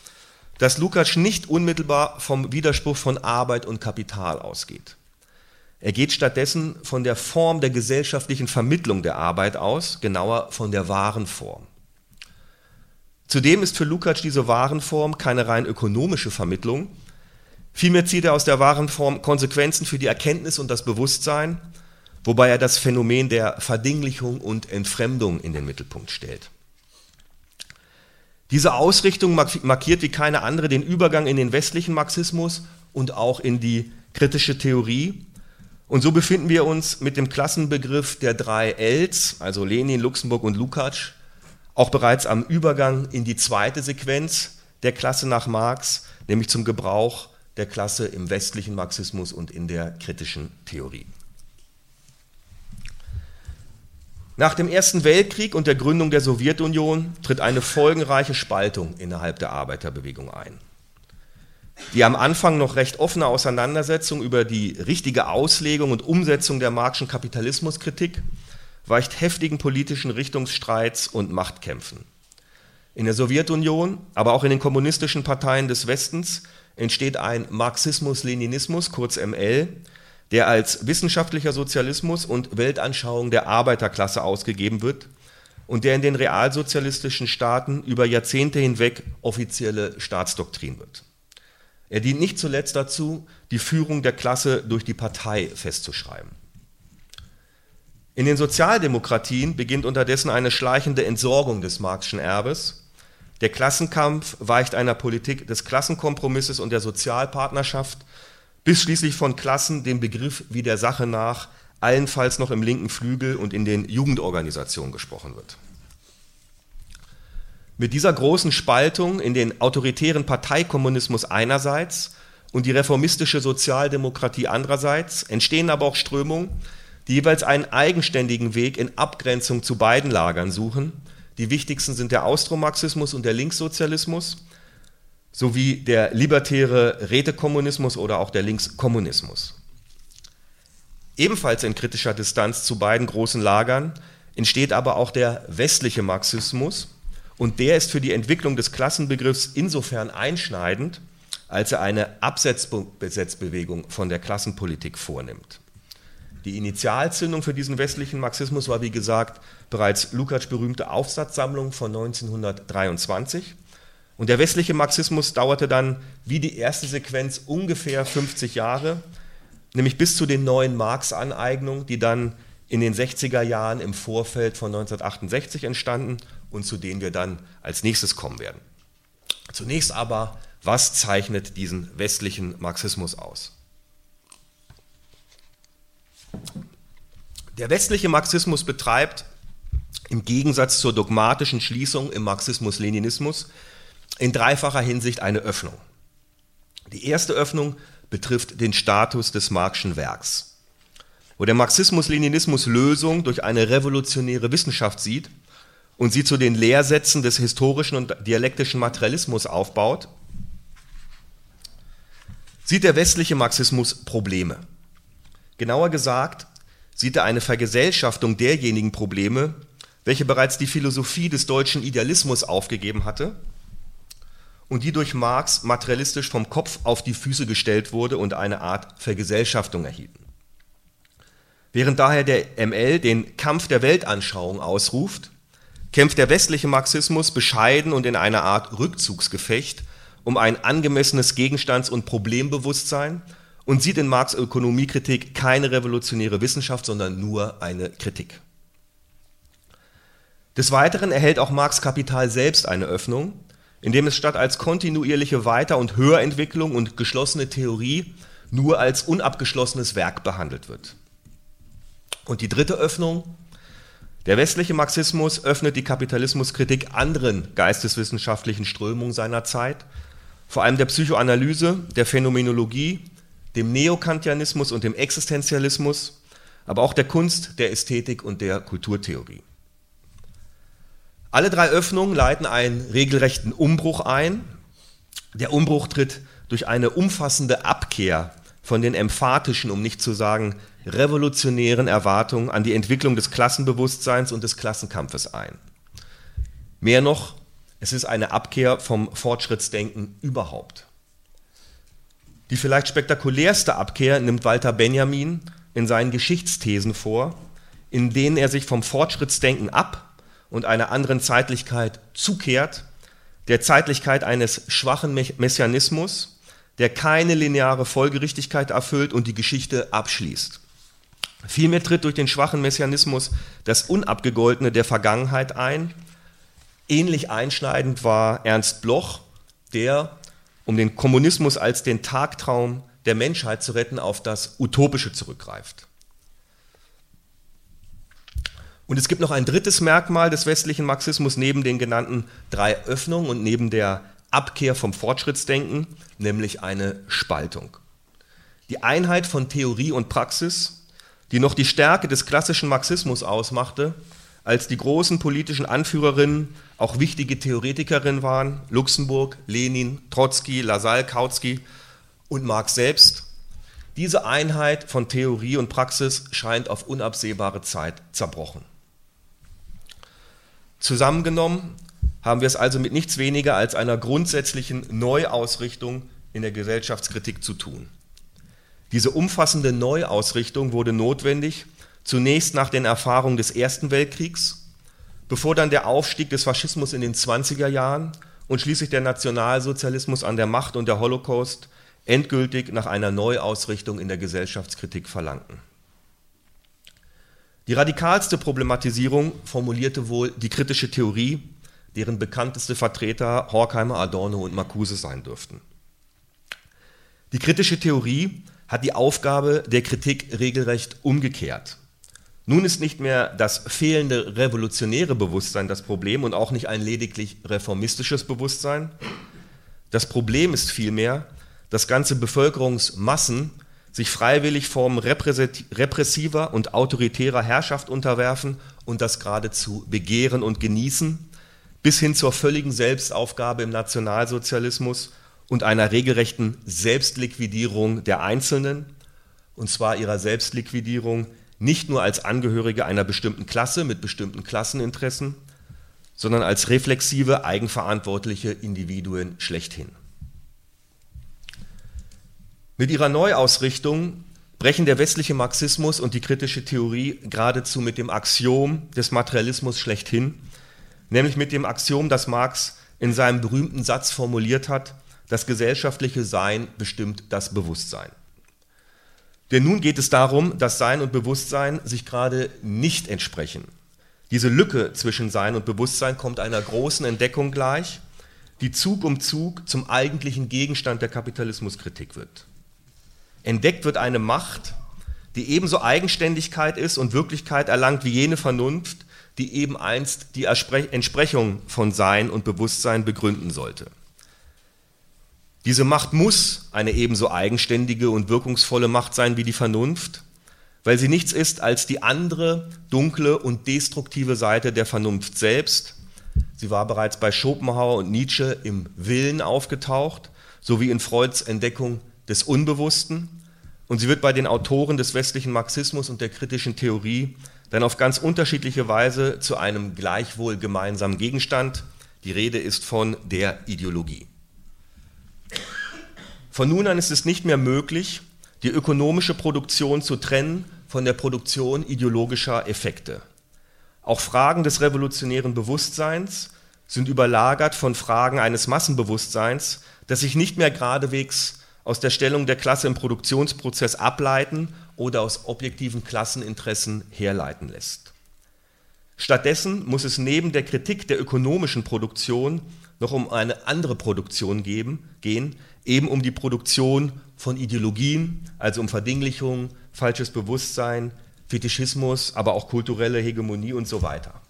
dass Lukács nicht unmittelbar vom Widerspruch von Arbeit und Kapital ausgeht. Er geht stattdessen von der Form der gesellschaftlichen Vermittlung der Arbeit aus, genauer von der wahren Form. Zudem ist für Lukács diese Warenform keine rein ökonomische Vermittlung. Vielmehr zieht er aus der Warenform Konsequenzen für die Erkenntnis und das Bewusstsein, wobei er das Phänomen der Verdinglichung und Entfremdung in den Mittelpunkt stellt. Diese Ausrichtung markiert wie keine andere den Übergang in den westlichen Marxismus und auch in die kritische Theorie. Und so befinden wir uns mit dem Klassenbegriff der drei Ls, also Lenin, Luxemburg und Lukács, auch bereits am Übergang in die zweite Sequenz der Klasse nach Marx, nämlich zum Gebrauch der Klasse im westlichen Marxismus und in der kritischen Theorie. Nach dem Ersten Weltkrieg und der Gründung der Sowjetunion tritt eine folgenreiche Spaltung innerhalb der Arbeiterbewegung ein. Die am Anfang noch recht offene Auseinandersetzung über die richtige Auslegung und Umsetzung der Marxischen Kapitalismuskritik weicht heftigen politischen Richtungsstreits und Machtkämpfen. In der Sowjetunion, aber auch in den kommunistischen Parteien des Westens entsteht ein Marxismus-Leninismus, kurz ML, der als wissenschaftlicher Sozialismus und Weltanschauung der Arbeiterklasse ausgegeben wird und der in den realsozialistischen Staaten über Jahrzehnte hinweg offizielle Staatsdoktrin wird. Er dient nicht zuletzt dazu, die Führung der Klasse durch die Partei festzuschreiben. In den Sozialdemokratien beginnt unterdessen eine schleichende Entsorgung des Marxischen Erbes. Der Klassenkampf weicht einer Politik des Klassenkompromisses und der Sozialpartnerschaft bis schließlich von Klassen dem Begriff wie der Sache nach allenfalls noch im linken Flügel und in den Jugendorganisationen gesprochen wird. Mit dieser großen Spaltung in den autoritären Parteikommunismus einerseits und die reformistische Sozialdemokratie andererseits entstehen aber auch Strömungen, die jeweils einen eigenständigen Weg in Abgrenzung zu beiden Lagern suchen. Die wichtigsten sind der Austromarxismus und der Linkssozialismus sowie der libertäre Rätekommunismus oder auch der Linkskommunismus. Ebenfalls in kritischer Distanz zu beiden großen Lagern entsteht aber auch der westliche Marxismus und der ist für die Entwicklung des Klassenbegriffs insofern einschneidend, als er eine Absetzbewegung von der Klassenpolitik vornimmt. Die Initialzündung für diesen westlichen Marxismus war, wie gesagt, bereits Lukács berühmte Aufsatzsammlung von 1923 und der westliche Marxismus dauerte dann wie die erste Sequenz ungefähr 50 Jahre, nämlich bis zu den neuen Marx-Aneignungen, die dann in den 60er Jahren im Vorfeld von 1968 entstanden und zu denen wir dann als nächstes kommen werden. Zunächst aber, was zeichnet diesen westlichen Marxismus aus? Der westliche Marxismus betreibt im Gegensatz zur dogmatischen Schließung im Marxismus-Leninismus in dreifacher Hinsicht eine Öffnung. Die erste Öffnung betrifft den Status des Marxischen Werks, wo der Marxismus-Leninismus Lösung durch eine revolutionäre Wissenschaft sieht und sie zu den Lehrsätzen des historischen und dialektischen Materialismus aufbaut, sieht der westliche Marxismus Probleme. Genauer gesagt sieht er eine Vergesellschaftung derjenigen Probleme, welche bereits die Philosophie des deutschen Idealismus aufgegeben hatte und die durch Marx materialistisch vom Kopf auf die Füße gestellt wurde und eine Art Vergesellschaftung erhielten. Während daher der ML den Kampf der Weltanschauung ausruft, kämpft der westliche Marxismus bescheiden und in einer Art Rückzugsgefecht um ein angemessenes Gegenstands- und Problembewusstsein und sieht in Marx Ökonomiekritik keine revolutionäre Wissenschaft, sondern nur eine Kritik. Des Weiteren erhält auch Marx Kapital selbst eine Öffnung, indem es statt als kontinuierliche Weiter- und Höherentwicklung und geschlossene Theorie nur als unabgeschlossenes Werk behandelt wird. Und die dritte Öffnung, der westliche Marxismus öffnet die Kapitalismuskritik anderen geisteswissenschaftlichen Strömungen seiner Zeit, vor allem der Psychoanalyse, der Phänomenologie, dem Neokantianismus und dem Existenzialismus, aber auch der Kunst, der Ästhetik und der Kulturtheorie. Alle drei Öffnungen leiten einen regelrechten Umbruch ein. Der Umbruch tritt durch eine umfassende Abkehr von den emphatischen, um nicht zu sagen revolutionären Erwartungen an die Entwicklung des Klassenbewusstseins und des Klassenkampfes ein. Mehr noch, es ist eine Abkehr vom Fortschrittsdenken überhaupt. Die vielleicht spektakulärste Abkehr nimmt Walter Benjamin in seinen Geschichtsthesen vor, in denen er sich vom Fortschrittsdenken ab und einer anderen Zeitlichkeit zukehrt, der Zeitlichkeit eines schwachen Messianismus, der keine lineare Folgerichtigkeit erfüllt und die Geschichte abschließt. Vielmehr tritt durch den schwachen Messianismus das Unabgegoltene der Vergangenheit ein. Ähnlich einschneidend war Ernst Bloch, der, um den Kommunismus als den Tagtraum der Menschheit zu retten, auf das Utopische zurückgreift. Und es gibt noch ein drittes Merkmal des westlichen Marxismus neben den genannten drei Öffnungen und neben der Abkehr vom Fortschrittsdenken, nämlich eine Spaltung. Die Einheit von Theorie und Praxis, die noch die Stärke des klassischen Marxismus ausmachte, als die großen politischen Anführerinnen auch wichtige Theoretikerinnen waren, Luxemburg, Lenin, Trotzki, Lassalle, Kautsky und Marx selbst. Diese Einheit von Theorie und Praxis scheint auf unabsehbare Zeit zerbrochen. Zusammengenommen haben wir es also mit nichts weniger als einer grundsätzlichen Neuausrichtung in der Gesellschaftskritik zu tun. Diese umfassende Neuausrichtung wurde notwendig, zunächst nach den Erfahrungen des Ersten Weltkriegs, bevor dann der Aufstieg des Faschismus in den 20er Jahren und schließlich der Nationalsozialismus an der Macht und der Holocaust endgültig nach einer Neuausrichtung in der Gesellschaftskritik verlangten. Die radikalste Problematisierung formulierte wohl die kritische Theorie, deren bekannteste Vertreter Horkheimer, Adorno und Marcuse sein dürften. Die kritische Theorie hat die Aufgabe der Kritik regelrecht umgekehrt. Nun ist nicht mehr das fehlende revolutionäre Bewusstsein das Problem und auch nicht ein lediglich reformistisches Bewusstsein. Das Problem ist vielmehr, dass ganze Bevölkerungsmassen sich freiwillig Formen repressiver und autoritärer Herrschaft unterwerfen und das geradezu begehren und genießen, bis hin zur völligen Selbstaufgabe im Nationalsozialismus und einer regelrechten Selbstliquidierung der Einzelnen, und zwar ihrer Selbstliquidierung nicht nur als Angehörige einer bestimmten Klasse mit bestimmten Klasseninteressen, sondern als reflexive, eigenverantwortliche Individuen schlechthin. Mit ihrer Neuausrichtung brechen der westliche Marxismus und die kritische Theorie geradezu mit dem Axiom des Materialismus schlechthin, nämlich mit dem Axiom, das Marx in seinem berühmten Satz formuliert hat, das gesellschaftliche Sein bestimmt das Bewusstsein. Denn nun geht es darum, dass Sein und Bewusstsein sich gerade nicht entsprechen. Diese Lücke zwischen Sein und Bewusstsein kommt einer großen Entdeckung gleich, die Zug um Zug zum eigentlichen Gegenstand der Kapitalismuskritik wird. Entdeckt wird eine Macht, die ebenso Eigenständigkeit ist und Wirklichkeit erlangt wie jene Vernunft, die eben einst die Entsprechung von Sein und Bewusstsein begründen sollte. Diese Macht muss eine ebenso eigenständige und wirkungsvolle Macht sein wie die Vernunft, weil sie nichts ist als die andere, dunkle und destruktive Seite der Vernunft selbst. Sie war bereits bei Schopenhauer und Nietzsche im Willen aufgetaucht, sowie in Freuds Entdeckung des Unbewussten. Und sie wird bei den Autoren des westlichen Marxismus und der kritischen Theorie dann auf ganz unterschiedliche Weise zu einem gleichwohl gemeinsamen Gegenstand. Die Rede ist von der Ideologie. Von nun an ist es nicht mehr möglich, die ökonomische Produktion zu trennen von der Produktion ideologischer Effekte. Auch Fragen des revolutionären Bewusstseins sind überlagert von Fragen eines Massenbewusstseins, das sich nicht mehr geradewegs aus der Stellung der Klasse im Produktionsprozess ableiten oder aus objektiven Klasseninteressen herleiten lässt. Stattdessen muss es neben der Kritik der ökonomischen Produktion noch um eine andere Produktion geben, gehen, eben um die Produktion von Ideologien, also um Verdinglichung, falsches Bewusstsein, Fetischismus, aber auch kulturelle Hegemonie und so weiter.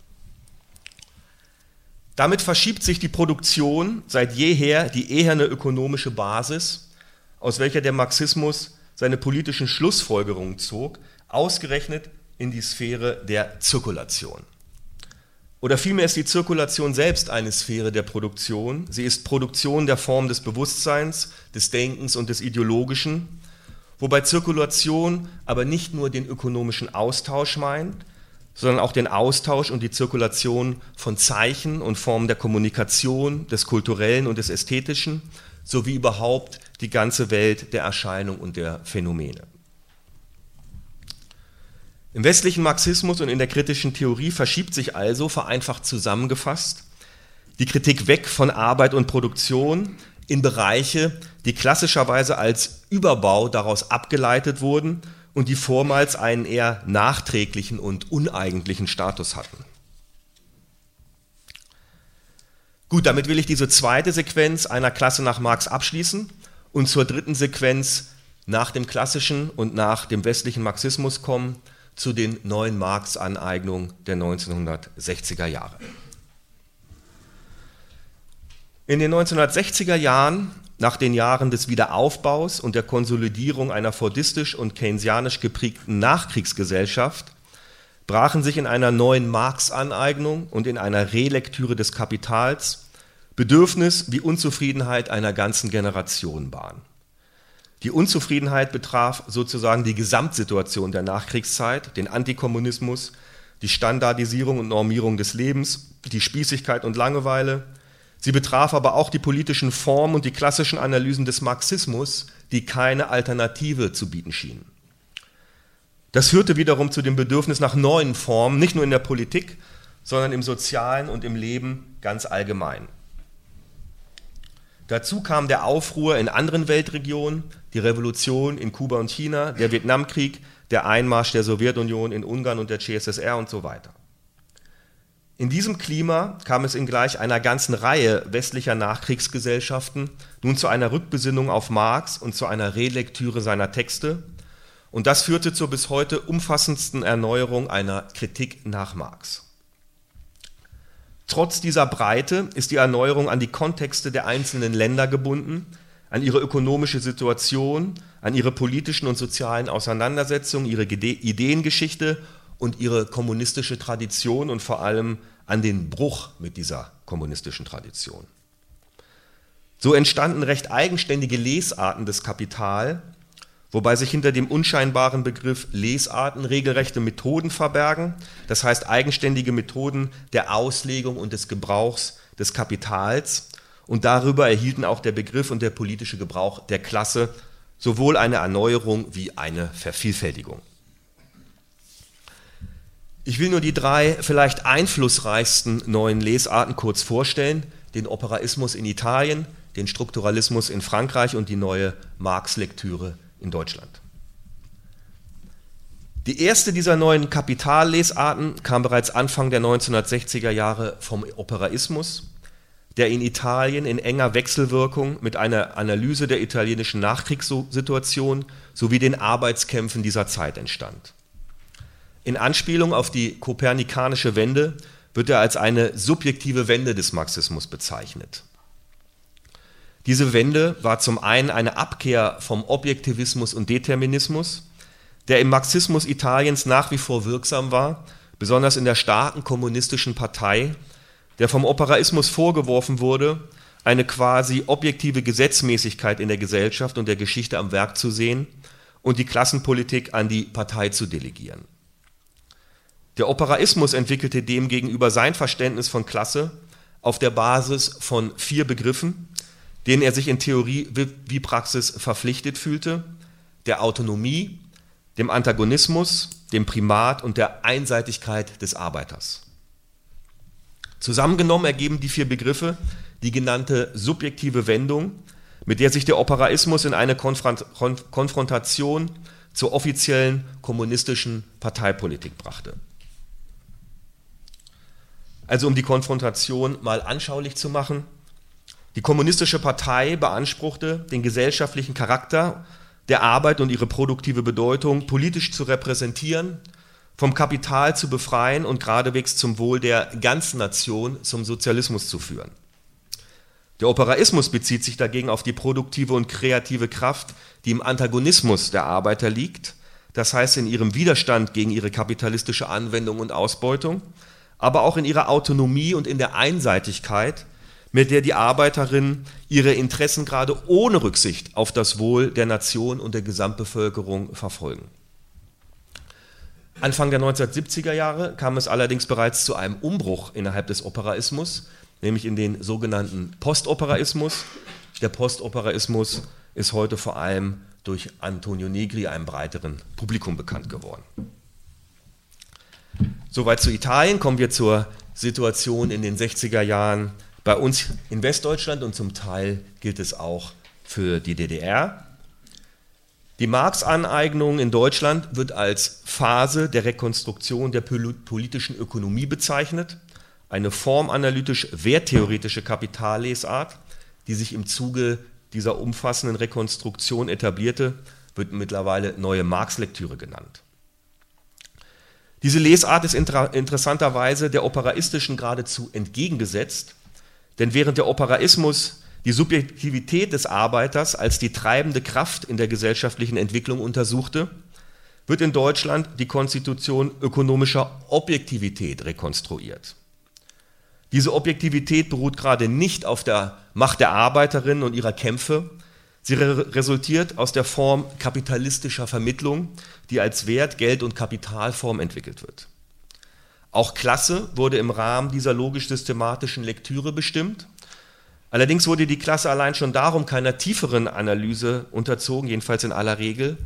Damit verschiebt sich die Produktion seit jeher die eherne ökonomische Basis, aus welcher der Marxismus seine politischen Schlussfolgerungen zog, ausgerechnet in die Sphäre der Zirkulation. Oder vielmehr ist die Zirkulation selbst eine Sphäre der Produktion. Sie ist Produktion der Form des Bewusstseins, des Denkens und des Ideologischen, wobei Zirkulation aber nicht nur den ökonomischen Austausch meint, sondern auch den Austausch und die Zirkulation von Zeichen und Formen der Kommunikation, des Kulturellen und des Ästhetischen, sowie überhaupt die ganze Welt der Erscheinung und der Phänomene. Im westlichen Marxismus und in der kritischen Theorie verschiebt sich also, vereinfacht zusammengefasst, die Kritik weg von Arbeit und Produktion in Bereiche, die klassischerweise als Überbau daraus abgeleitet wurden und die vormals einen eher nachträglichen und uneigentlichen Status hatten. Gut, damit will ich diese zweite Sequenz einer Klasse nach Marx abschließen und zur dritten Sequenz nach dem klassischen und nach dem westlichen Marxismus kommen, zu den neuen Marx-Aneignungen der 1960er Jahre. In den 1960er Jahren, nach den Jahren des Wiederaufbaus und der Konsolidierung einer fordistisch und keynesianisch geprägten Nachkriegsgesellschaft, brachen sich in einer neuen Marx-Aneignung und in einer Relektüre des Kapitals Bedürfnis wie Unzufriedenheit einer ganzen Generation Bahn. Die Unzufriedenheit betraf sozusagen die Gesamtsituation der Nachkriegszeit, den Antikommunismus, die Standardisierung und Normierung des Lebens, die Spießigkeit und Langeweile. Sie betraf aber auch die politischen Formen und die klassischen Analysen des Marxismus, die keine Alternative zu bieten schienen. Das führte wiederum zu dem Bedürfnis nach neuen Formen, nicht nur in der Politik, sondern im Sozialen und im Leben ganz allgemein. Dazu kam der Aufruhr in anderen Weltregionen, die Revolution in Kuba und China, der Vietnamkrieg, der Einmarsch der Sowjetunion in Ungarn und der CSSR und so weiter. In diesem Klima kam es in gleich einer ganzen Reihe westlicher Nachkriegsgesellschaften nun zu einer Rückbesinnung auf Marx und zu einer Relektüre seiner Texte, und das führte zur bis heute umfassendsten Erneuerung einer Kritik nach Marx. Trotz dieser Breite ist die Erneuerung an die Kontexte der einzelnen Länder gebunden, an ihre ökonomische Situation, an ihre politischen und sozialen Auseinandersetzungen, ihre Ideengeschichte und ihre kommunistische Tradition und vor allem an den Bruch mit dieser kommunistischen Tradition. So entstanden recht eigenständige Lesarten des Kapital, wobei sich hinter dem unscheinbaren Begriff Lesarten regelrechte Methoden verbergen, das heißt eigenständige Methoden der Auslegung und des Gebrauchs des Kapitals. Und darüber erhielten auch der Begriff und der politische Gebrauch der Klasse sowohl eine Erneuerung wie eine Vervielfältigung. Ich will nur die drei vielleicht einflussreichsten neuen Lesarten kurz vorstellen, den Operaismus in Italien, den Strukturalismus in Frankreich und die neue Marx-Lektüre in Deutschland. Die erste dieser neuen Kapitallesarten kam bereits Anfang der 1960er Jahre vom Operaismus, der in Italien in enger Wechselwirkung mit einer Analyse der italienischen Nachkriegssituation sowie den Arbeitskämpfen dieser Zeit entstand. In Anspielung auf die kopernikanische Wende wird er als eine subjektive Wende des Marxismus bezeichnet. Diese Wende war zum einen eine Abkehr vom Objektivismus und Determinismus, der im Marxismus Italiens nach wie vor wirksam war, besonders in der starken kommunistischen Partei, der vom Operaismus vorgeworfen wurde, eine quasi objektive Gesetzmäßigkeit in der Gesellschaft und der Geschichte am Werk zu sehen und die Klassenpolitik an die Partei zu delegieren. Der Operaismus entwickelte demgegenüber sein Verständnis von Klasse auf der Basis von vier Begriffen, denen er sich in Theorie wie Praxis verpflichtet fühlte, der Autonomie, dem Antagonismus, dem Primat und der Einseitigkeit des Arbeiters. Zusammengenommen ergeben die vier Begriffe die genannte subjektive Wendung, mit der sich der Operaismus in eine Konfrontation zur offiziellen kommunistischen Parteipolitik brachte. Also um die Konfrontation mal anschaulich zu machen, die Kommunistische Partei beanspruchte, den gesellschaftlichen Charakter der Arbeit und ihre produktive Bedeutung politisch zu repräsentieren, vom Kapital zu befreien und geradewegs zum Wohl der ganzen Nation zum Sozialismus zu führen. Der Operaismus bezieht sich dagegen auf die produktive und kreative Kraft, die im Antagonismus der Arbeiter liegt, das heißt in ihrem Widerstand gegen ihre kapitalistische Anwendung und Ausbeutung, aber auch in ihrer Autonomie und in der Einseitigkeit, mit der die Arbeiterinnen ihre Interessen gerade ohne Rücksicht auf das Wohl der Nation und der Gesamtbevölkerung verfolgen. Anfang der 1970er Jahre kam es allerdings bereits zu einem Umbruch innerhalb des Operaismus, nämlich in den sogenannten Postoperaismus. Der Postoperaismus ist heute vor allem durch Antonio Negri einem breiteren Publikum bekannt geworden. Soweit zu Italien kommen wir zur Situation in den 60er Jahren bei uns in Westdeutschland und zum Teil gilt es auch für die DDR. Die Marx-Aneignung in Deutschland wird als Phase der Rekonstruktion der politischen Ökonomie bezeichnet, eine formanalytisch werttheoretische Kapitallesart, die sich im Zuge dieser umfassenden Rekonstruktion etablierte, wird mittlerweile neue Marx-Lektüre genannt. Diese Lesart ist interessanterweise der operaistischen geradezu entgegengesetzt, denn während der Operaismus die Subjektivität des Arbeiters als die treibende Kraft in der gesellschaftlichen Entwicklung untersuchte, wird in Deutschland die Konstitution ökonomischer Objektivität rekonstruiert. Diese Objektivität beruht gerade nicht auf der Macht der Arbeiterinnen und ihrer Kämpfe, sie re resultiert aus der Form kapitalistischer Vermittlung, die als Wert, Geld und Kapitalform entwickelt wird. Auch Klasse wurde im Rahmen dieser logisch-systematischen Lektüre bestimmt Allerdings wurde die Klasse allein schon darum keiner tieferen Analyse unterzogen, jedenfalls in aller Regel,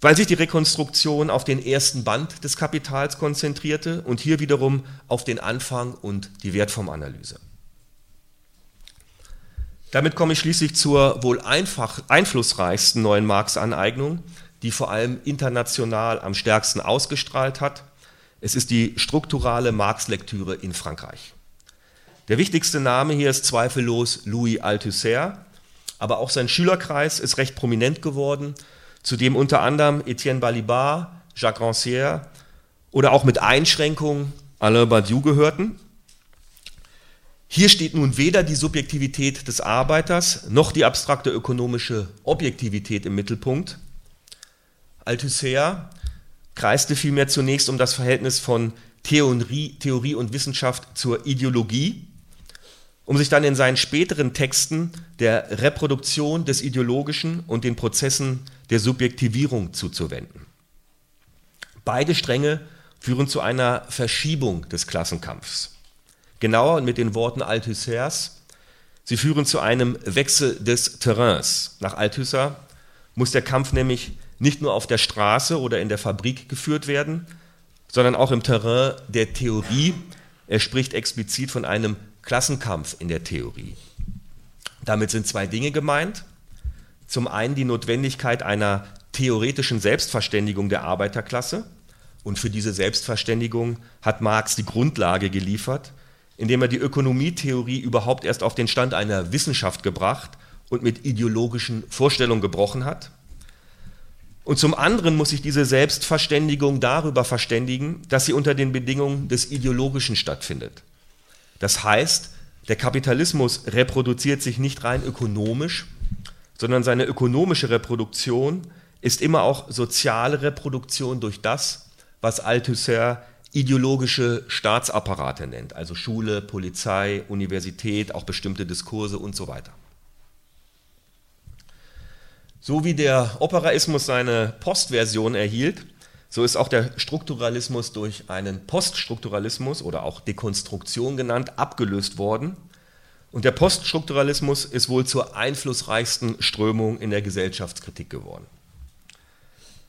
weil sich die Rekonstruktion auf den ersten Band des Kapitals konzentrierte und hier wiederum auf den Anfang und die Wertformanalyse. Damit komme ich schließlich zur wohl einfach, einflussreichsten neuen Marx-Aneignung, die vor allem international am stärksten ausgestrahlt hat. Es ist die strukturale Marx-Lektüre in Frankreich. Der wichtigste Name hier ist zweifellos Louis Althusser, aber auch sein Schülerkreis ist recht prominent geworden, zu dem unter anderem Etienne Balibar, Jacques Rancière oder auch mit Einschränkungen Alain Badiou gehörten. Hier steht nun weder die Subjektivität des Arbeiters noch die abstrakte ökonomische Objektivität im Mittelpunkt. Althusser kreiste vielmehr zunächst um das Verhältnis von Theorie, Theorie und Wissenschaft zur Ideologie um sich dann in seinen späteren Texten der Reproduktion des Ideologischen und den Prozessen der Subjektivierung zuzuwenden. Beide Stränge führen zu einer Verschiebung des Klassenkampfs. Genauer und mit den Worten Althussers, sie führen zu einem Wechsel des Terrains. Nach Althusser muss der Kampf nämlich nicht nur auf der Straße oder in der Fabrik geführt werden, sondern auch im Terrain der Theorie. Er spricht explizit von einem Klassenkampf in der Theorie. Damit sind zwei Dinge gemeint. Zum einen die Notwendigkeit einer theoretischen Selbstverständigung der Arbeiterklasse. Und für diese Selbstverständigung hat Marx die Grundlage geliefert, indem er die Ökonomietheorie überhaupt erst auf den Stand einer Wissenschaft gebracht und mit ideologischen Vorstellungen gebrochen hat. Und zum anderen muss sich diese Selbstverständigung darüber verständigen, dass sie unter den Bedingungen des Ideologischen stattfindet. Das heißt, der Kapitalismus reproduziert sich nicht rein ökonomisch, sondern seine ökonomische Reproduktion ist immer auch soziale Reproduktion durch das, was Althusser ideologische Staatsapparate nennt, also Schule, Polizei, Universität, auch bestimmte Diskurse und so weiter. So wie der Operaismus seine Postversion erhielt, so ist auch der Strukturalismus durch einen Poststrukturalismus oder auch Dekonstruktion genannt abgelöst worden. Und der Poststrukturalismus ist wohl zur einflussreichsten Strömung in der Gesellschaftskritik geworden.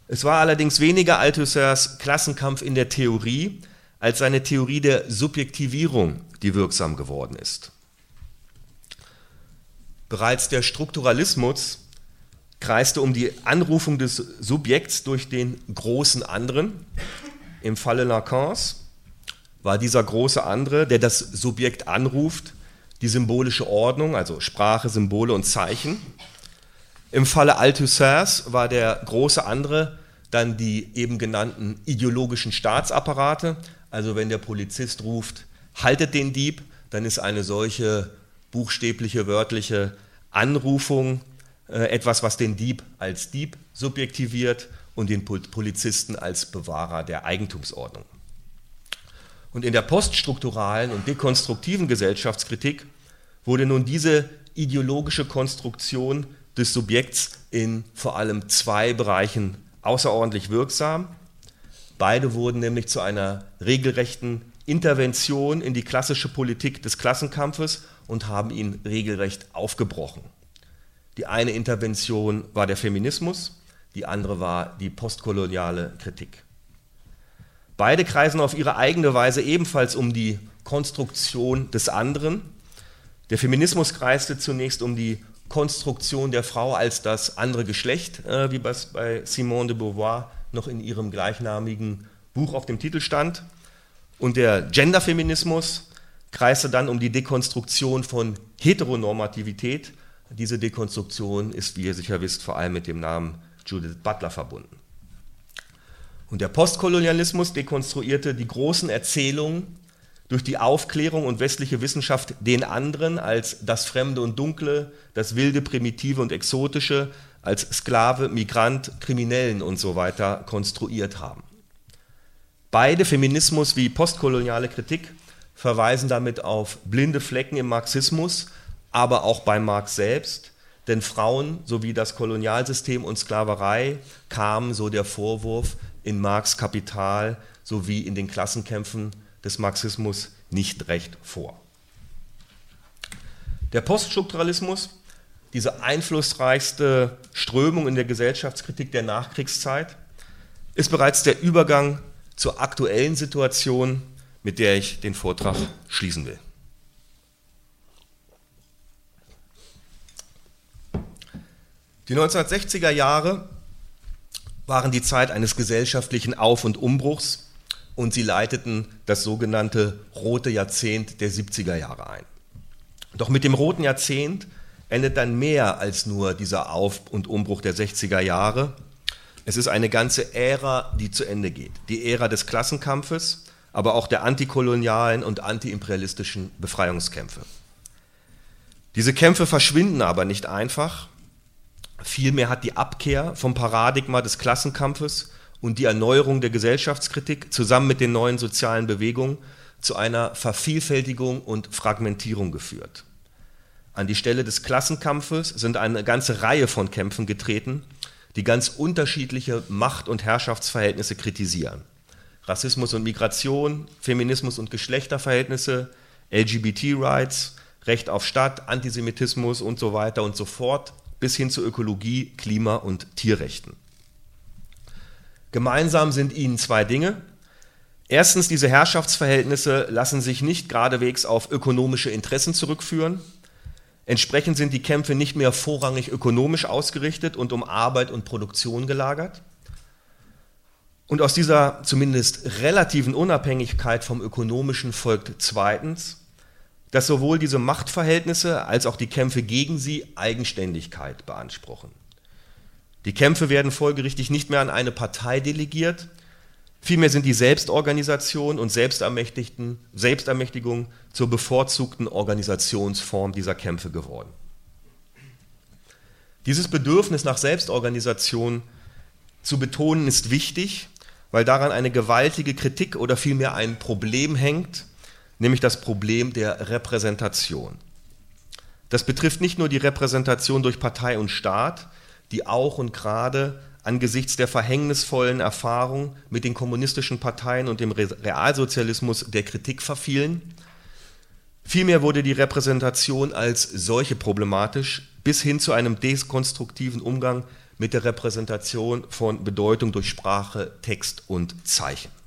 Es war allerdings weniger Althussers Klassenkampf in der Theorie als seine Theorie der Subjektivierung, die wirksam geworden ist. Bereits der Strukturalismus kreiste um die Anrufung des Subjekts durch den großen anderen. Im Falle Lacans war dieser große andere, der das Subjekt anruft, die symbolische Ordnung, also Sprache, Symbole und Zeichen. Im Falle Althusser's war der große andere dann die eben genannten ideologischen Staatsapparate. Also wenn der Polizist ruft, haltet den Dieb, dann ist eine solche buchstäbliche, wörtliche Anrufung etwas, was den Dieb als Dieb subjektiviert und den Polizisten als Bewahrer der Eigentumsordnung. Und in der poststrukturalen und dekonstruktiven Gesellschaftskritik wurde nun diese ideologische Konstruktion des Subjekts in vor allem zwei Bereichen außerordentlich wirksam. Beide wurden nämlich zu einer regelrechten Intervention in die klassische Politik des Klassenkampfes und haben ihn regelrecht aufgebrochen. Die eine Intervention war der Feminismus, die andere war die postkoloniale Kritik. Beide kreisen auf ihre eigene Weise ebenfalls um die Konstruktion des anderen, Der Feminismus kreiste zunächst um die Konstruktion der Frau als das andere Geschlecht, äh, wie bei Simone de Beauvoir noch in ihrem gleichnamigen Buch auf dem Titel stand. Und der Genderfeminismus kreiste dann um die Dekonstruktion von Heteronormativität. Diese Dekonstruktion ist, wie ihr sicher wisst, vor allem mit dem Namen Judith Butler verbunden. Und der Postkolonialismus dekonstruierte die großen Erzählungen durch die Aufklärung und westliche Wissenschaft den anderen als das Fremde und Dunkle, das Wilde, Primitive und Exotische, als Sklave, Migrant, Kriminellen und so weiter konstruiert haben. Beide, Feminismus wie postkoloniale Kritik, verweisen damit auf blinde Flecken im Marxismus, aber auch bei Marx selbst, denn Frauen sowie das Kolonialsystem und Sklaverei kamen, so der Vorwurf, in Marx Kapital sowie in den Klassenkämpfen des Marxismus nicht recht vor. Der Poststrukturalismus, diese einflussreichste Strömung in der Gesellschaftskritik der Nachkriegszeit, ist bereits der Übergang zur aktuellen Situation, mit der ich den Vortrag schließen will. Die 1960er Jahre waren die Zeit eines gesellschaftlichen Auf- und Umbruchs und sie leiteten das sogenannte rote Jahrzehnt der 70er Jahre ein. Doch mit dem roten Jahrzehnt endet dann mehr als nur dieser Auf- und Umbruch der 60er Jahre. Es ist eine ganze Ära, die zu Ende geht. Die Ära des Klassenkampfes, aber auch der antikolonialen und antiimperialistischen Befreiungskämpfe. Diese Kämpfe verschwinden aber nicht einfach. Vielmehr hat die Abkehr vom Paradigma des Klassenkampfes und die Erneuerung der Gesellschaftskritik zusammen mit den neuen sozialen Bewegungen zu einer Vervielfältigung und Fragmentierung geführt. An die Stelle des Klassenkampfes sind eine ganze Reihe von Kämpfen getreten, die ganz unterschiedliche Macht- und Herrschaftsverhältnisse kritisieren. Rassismus und Migration, Feminismus und Geschlechterverhältnisse, LGBT-Rights, Recht auf Stadt, Antisemitismus und so weiter und so fort, bis hin zu Ökologie, Klima und Tierrechten. Gemeinsam sind ihnen zwei Dinge. Erstens, diese Herrschaftsverhältnisse lassen sich nicht geradewegs auf ökonomische Interessen zurückführen. Entsprechend sind die Kämpfe nicht mehr vorrangig ökonomisch ausgerichtet und um Arbeit und Produktion gelagert. Und aus dieser zumindest relativen Unabhängigkeit vom Ökonomischen folgt zweitens, dass sowohl diese Machtverhältnisse als auch die Kämpfe gegen sie Eigenständigkeit beanspruchen. Die Kämpfe werden folgerichtig nicht mehr an eine Partei delegiert, vielmehr sind die Selbstorganisation und Selbstermächtigung zur bevorzugten Organisationsform dieser Kämpfe geworden. Dieses Bedürfnis nach Selbstorganisation zu betonen ist wichtig, weil daran eine gewaltige Kritik oder vielmehr ein Problem hängt, nämlich das Problem der Repräsentation. Das betrifft nicht nur die Repräsentation durch Partei und Staat, die auch und gerade angesichts der verhängnisvollen Erfahrung mit den kommunistischen Parteien und dem Realsozialismus der Kritik verfielen. Vielmehr wurde die Repräsentation als solche problematisch bis hin zu einem dekonstruktiven Umgang mit der Repräsentation von Bedeutung durch Sprache, Text und Zeichen.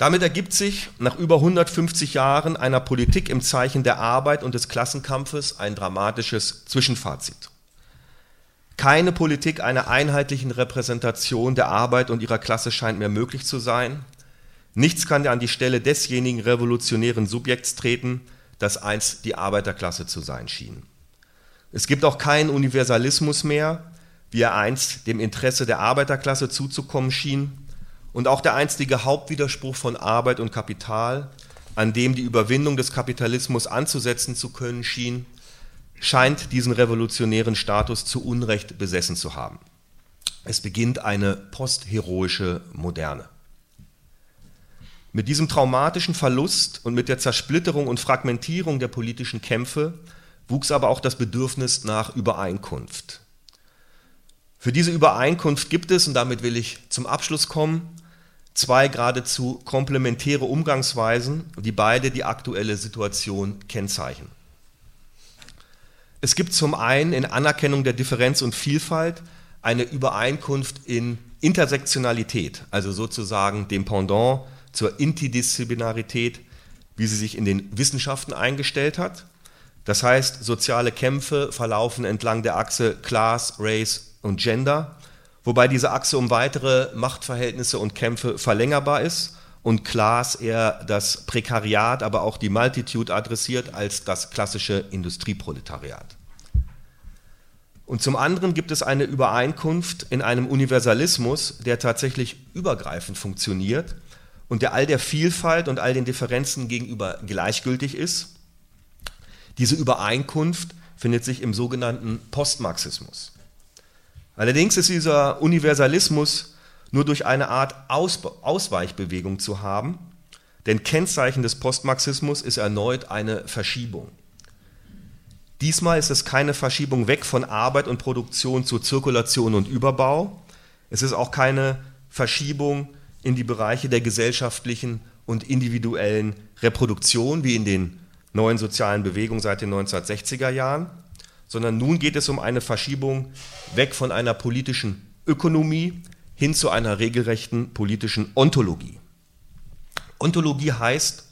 Damit ergibt sich nach über 150 Jahren einer Politik im Zeichen der Arbeit und des Klassenkampfes ein dramatisches Zwischenfazit. Keine Politik einer einheitlichen Repräsentation der Arbeit und ihrer Klasse scheint mehr möglich zu sein. Nichts kann an die Stelle desjenigen revolutionären Subjekts treten, das einst die Arbeiterklasse zu sein schien. Es gibt auch keinen Universalismus mehr, wie er einst dem Interesse der Arbeiterklasse zuzukommen schien, und auch der einstige Hauptwiderspruch von Arbeit und Kapital, an dem die Überwindung des Kapitalismus anzusetzen zu können schien, scheint diesen revolutionären Status zu Unrecht besessen zu haben. Es beginnt eine postheroische Moderne. Mit diesem traumatischen Verlust und mit der Zersplitterung und Fragmentierung der politischen Kämpfe wuchs aber auch das Bedürfnis nach Übereinkunft. Für diese Übereinkunft gibt es, und damit will ich zum Abschluss kommen, zwei geradezu komplementäre Umgangsweisen, die beide die aktuelle Situation kennzeichnen. Es gibt zum einen in Anerkennung der Differenz und Vielfalt eine Übereinkunft in Intersektionalität, also sozusagen dem Pendant zur Interdisziplinarität, wie sie sich in den Wissenschaften eingestellt hat. Das heißt, soziale Kämpfe verlaufen entlang der Achse Class, Race und Gender, wobei diese Achse um weitere Machtverhältnisse und Kämpfe verlängerbar ist und Class eher das Prekariat, aber auch die Multitude adressiert als das klassische Industrieproletariat. Und zum anderen gibt es eine Übereinkunft in einem Universalismus, der tatsächlich übergreifend funktioniert und der all der Vielfalt und all den Differenzen gegenüber gleichgültig ist. Diese Übereinkunft findet sich im sogenannten Postmarxismus. Allerdings ist dieser Universalismus nur durch eine Art Aus Ausweichbewegung zu haben, denn Kennzeichen des Postmarxismus ist erneut eine Verschiebung. Diesmal ist es keine Verschiebung weg von Arbeit und Produktion zu Zirkulation und Überbau. Es ist auch keine Verschiebung in die Bereiche der gesellschaftlichen und individuellen Reproduktion wie in den neuen sozialen Bewegungen seit den 1960er Jahren, sondern nun geht es um eine Verschiebung weg von einer politischen Ökonomie hin zu einer regelrechten politischen Ontologie. Ontologie heißt,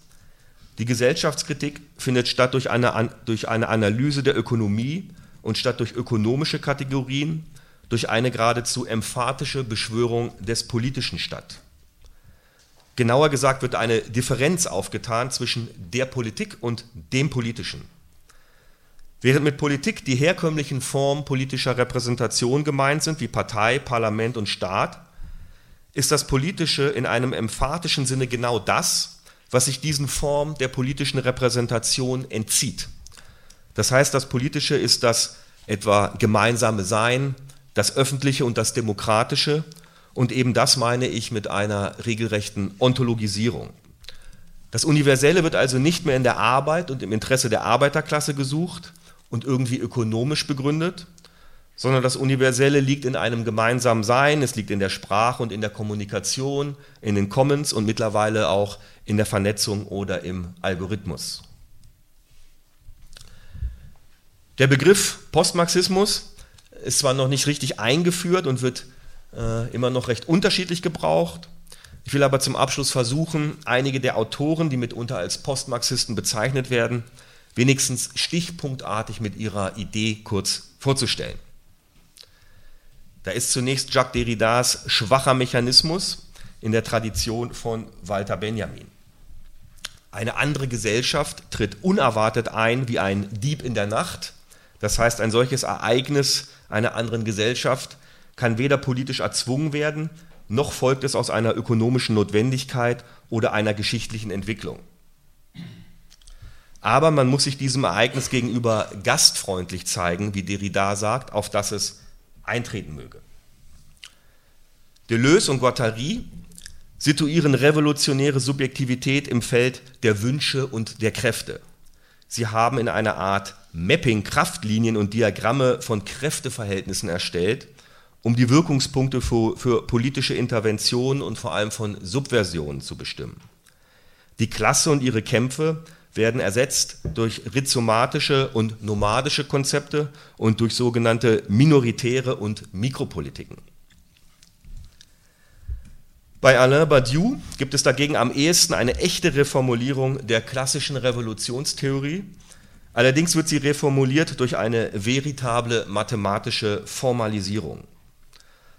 die Gesellschaftskritik findet statt durch eine, durch eine Analyse der Ökonomie und statt durch ökonomische Kategorien durch eine geradezu emphatische Beschwörung des Politischen statt. Genauer gesagt wird eine Differenz aufgetan zwischen der Politik und dem Politischen. Während mit Politik die herkömmlichen Formen politischer Repräsentation gemeint sind, wie Partei, Parlament und Staat, ist das Politische in einem emphatischen Sinne genau das, was sich diesen Formen der politischen Repräsentation entzieht. Das heißt, das Politische ist das etwa gemeinsame Sein, das Öffentliche und das Demokratische und eben das meine ich mit einer regelrechten Ontologisierung. Das Universelle wird also nicht mehr in der Arbeit und im Interesse der Arbeiterklasse gesucht, und irgendwie ökonomisch begründet, sondern das Universelle liegt in einem gemeinsamen Sein, es liegt in der Sprache und in der Kommunikation, in den Commons und mittlerweile auch in der Vernetzung oder im Algorithmus. Der Begriff Postmarxismus ist zwar noch nicht richtig eingeführt und wird äh, immer noch recht unterschiedlich gebraucht. Ich will aber zum Abschluss versuchen, einige der Autoren, die mitunter als Postmarxisten bezeichnet werden, wenigstens stichpunktartig mit ihrer Idee kurz vorzustellen. Da ist zunächst Jacques Derridas schwacher Mechanismus in der Tradition von Walter Benjamin. Eine andere Gesellschaft tritt unerwartet ein wie ein Dieb in der Nacht. Das heißt, ein solches Ereignis einer anderen Gesellschaft kann weder politisch erzwungen werden, noch folgt es aus einer ökonomischen Notwendigkeit oder einer geschichtlichen Entwicklung aber man muss sich diesem Ereignis gegenüber gastfreundlich zeigen, wie Derrida sagt, auf das es eintreten möge. Deleuze und Guattari situieren revolutionäre Subjektivität im Feld der Wünsche und der Kräfte. Sie haben in einer Art Mapping Kraftlinien und Diagramme von Kräfteverhältnissen erstellt, um die Wirkungspunkte für, für politische Interventionen und vor allem von Subversionen zu bestimmen. Die Klasse und ihre Kämpfe werden ersetzt durch rhizomatische und nomadische Konzepte und durch sogenannte minoritäre und Mikropolitiken. Bei Alain Badiou gibt es dagegen am ehesten eine echte Reformulierung der klassischen Revolutionstheorie. Allerdings wird sie reformuliert durch eine veritable mathematische Formalisierung.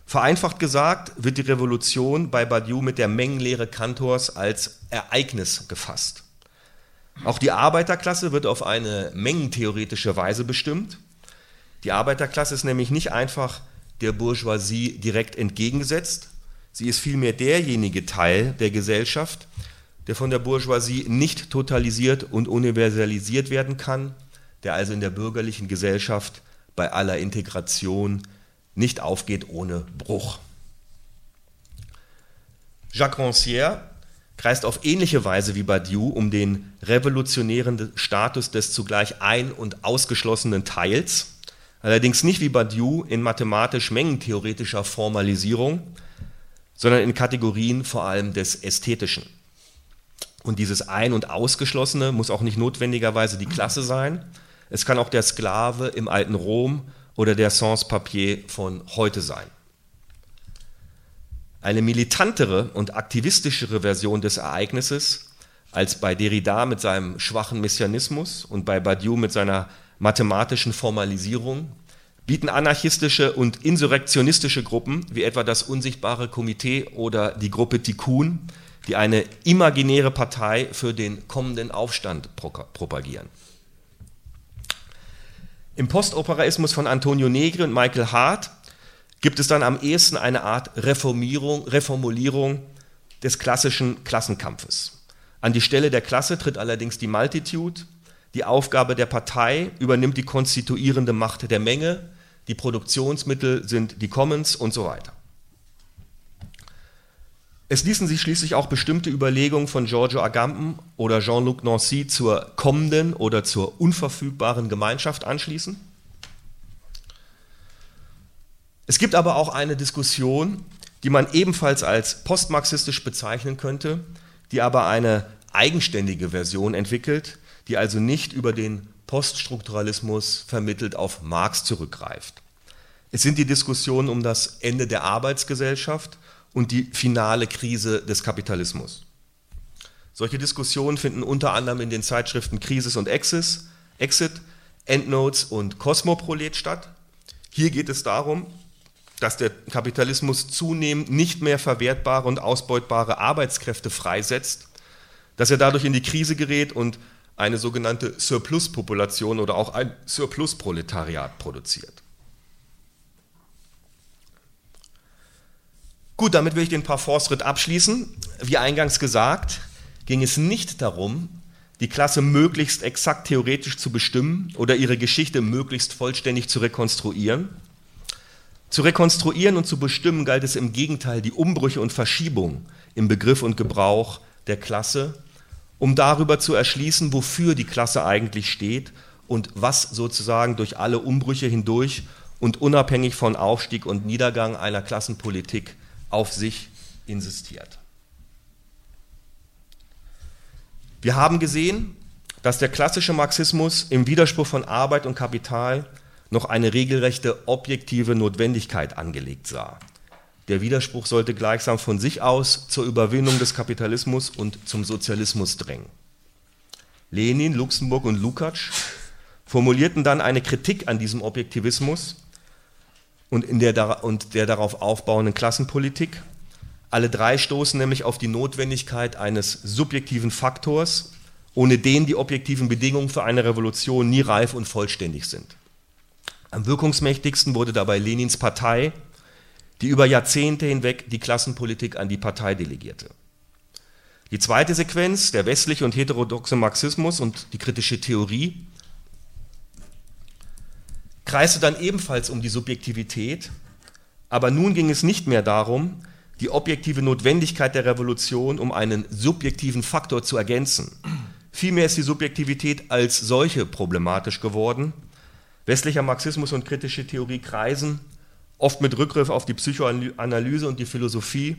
Vereinfacht gesagt wird die Revolution bei Badiou mit der Mengenlehre Kantors als Ereignis gefasst. Auch die Arbeiterklasse wird auf eine mengentheoretische Weise bestimmt. Die Arbeiterklasse ist nämlich nicht einfach der Bourgeoisie direkt entgegengesetzt, sie ist vielmehr derjenige Teil der Gesellschaft, der von der Bourgeoisie nicht totalisiert und universalisiert werden kann, der also in der bürgerlichen Gesellschaft bei aller Integration nicht aufgeht ohne Bruch. Jacques Rancière kreist auf ähnliche Weise wie Badiou um den revolutionären Status des zugleich ein- und ausgeschlossenen Teils, allerdings nicht wie Badiou in mathematisch-mengentheoretischer Formalisierung, sondern in Kategorien vor allem des Ästhetischen. Und dieses Ein- und Ausgeschlossene muss auch nicht notwendigerweise die Klasse sein. Es kann auch der Sklave im alten Rom oder der Sans-Papier von heute sein. Eine militantere und aktivistischere Version des Ereignisses als bei Derrida mit seinem schwachen Messianismus und bei Badiou mit seiner mathematischen Formalisierung, bieten anarchistische und insurrektionistische Gruppen wie etwa das Unsichtbare Komitee oder die Gruppe Tikkun, die eine imaginäre Partei für den kommenden Aufstand propagieren. Im Postoperaismus von Antonio Negri und Michael Hart gibt es dann am ehesten eine Art Reformierung, Reformulierung des klassischen Klassenkampfes. An die Stelle der Klasse tritt allerdings die Multitude, die Aufgabe der Partei übernimmt die konstituierende Macht der Menge, die Produktionsmittel sind die Commons und so weiter. Es ließen sich schließlich auch bestimmte Überlegungen von Giorgio Agamben oder Jean-Luc Nancy zur kommenden oder zur unverfügbaren Gemeinschaft anschließen. Es gibt aber auch eine Diskussion, die man ebenfalls als postmarxistisch bezeichnen könnte, die aber eine eigenständige Version entwickelt, die also nicht über den Poststrukturalismus vermittelt auf Marx zurückgreift. Es sind die Diskussionen um das Ende der Arbeitsgesellschaft und die finale Krise des Kapitalismus. Solche Diskussionen finden unter anderem in den Zeitschriften Krisis und Exis, Exit, Endnotes und Cosmoprolet statt. Hier geht es darum, dass der Kapitalismus zunehmend nicht mehr verwertbare und ausbeutbare Arbeitskräfte freisetzt, dass er dadurch in die Krise gerät und eine sogenannte Surplus-Population oder auch ein Surplus-Proletariat produziert. Gut, damit will ich den Parforce-Ritt abschließen. Wie eingangs gesagt, ging es nicht darum, die Klasse möglichst exakt theoretisch zu bestimmen oder ihre Geschichte möglichst vollständig zu rekonstruieren. Zu rekonstruieren und zu bestimmen galt es im Gegenteil, die Umbrüche und Verschiebung im Begriff und Gebrauch der Klasse, um darüber zu erschließen, wofür die Klasse eigentlich steht und was sozusagen durch alle Umbrüche hindurch und unabhängig von Aufstieg und Niedergang einer Klassenpolitik auf sich insistiert. Wir haben gesehen, dass der klassische Marxismus im Widerspruch von Arbeit und Kapital noch eine regelrechte objektive Notwendigkeit angelegt sah. Der Widerspruch sollte gleichsam von sich aus zur Überwindung des Kapitalismus und zum Sozialismus drängen. Lenin, Luxemburg und Lukács formulierten dann eine Kritik an diesem Objektivismus und, in der, und der darauf aufbauenden Klassenpolitik. Alle drei stoßen nämlich auf die Notwendigkeit eines subjektiven Faktors, ohne den die objektiven Bedingungen für eine Revolution nie reif und vollständig sind. Am wirkungsmächtigsten wurde dabei Lenins Partei, die über Jahrzehnte hinweg die Klassenpolitik an die Partei delegierte. Die zweite Sequenz, der westliche und heterodoxe Marxismus und die kritische Theorie, kreiste dann ebenfalls um die Subjektivität, aber nun ging es nicht mehr darum, die objektive Notwendigkeit der Revolution um einen subjektiven Faktor zu ergänzen. Vielmehr ist die Subjektivität als solche problematisch geworden. Westlicher Marxismus und kritische Theorie kreisen, oft mit Rückgriff auf die Psychoanalyse und die Philosophie,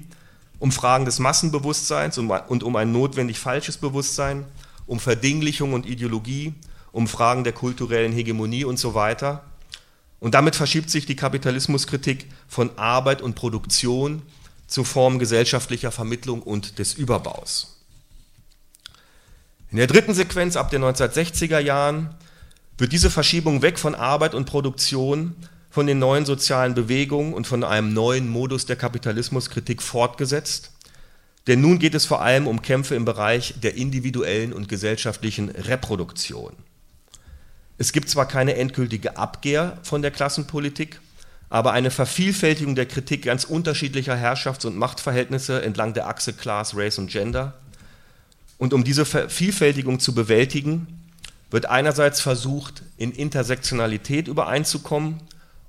um Fragen des Massenbewusstseins und um ein notwendig falsches Bewusstsein, um Verdinglichung und Ideologie, um Fragen der kulturellen Hegemonie und so weiter. Und damit verschiebt sich die Kapitalismuskritik von Arbeit und Produktion zu Formen gesellschaftlicher Vermittlung und des Überbaus. In der dritten Sequenz ab den 1960er Jahren wird diese Verschiebung weg von Arbeit und Produktion, von den neuen sozialen Bewegungen und von einem neuen Modus der Kapitalismuskritik fortgesetzt. Denn nun geht es vor allem um Kämpfe im Bereich der individuellen und gesellschaftlichen Reproduktion. Es gibt zwar keine endgültige Abkehr von der Klassenpolitik, aber eine Vervielfältigung der Kritik ganz unterschiedlicher Herrschafts- und Machtverhältnisse entlang der Achse Class, Race und Gender. Und um diese Vervielfältigung zu bewältigen, wird einerseits versucht, in Intersektionalität übereinzukommen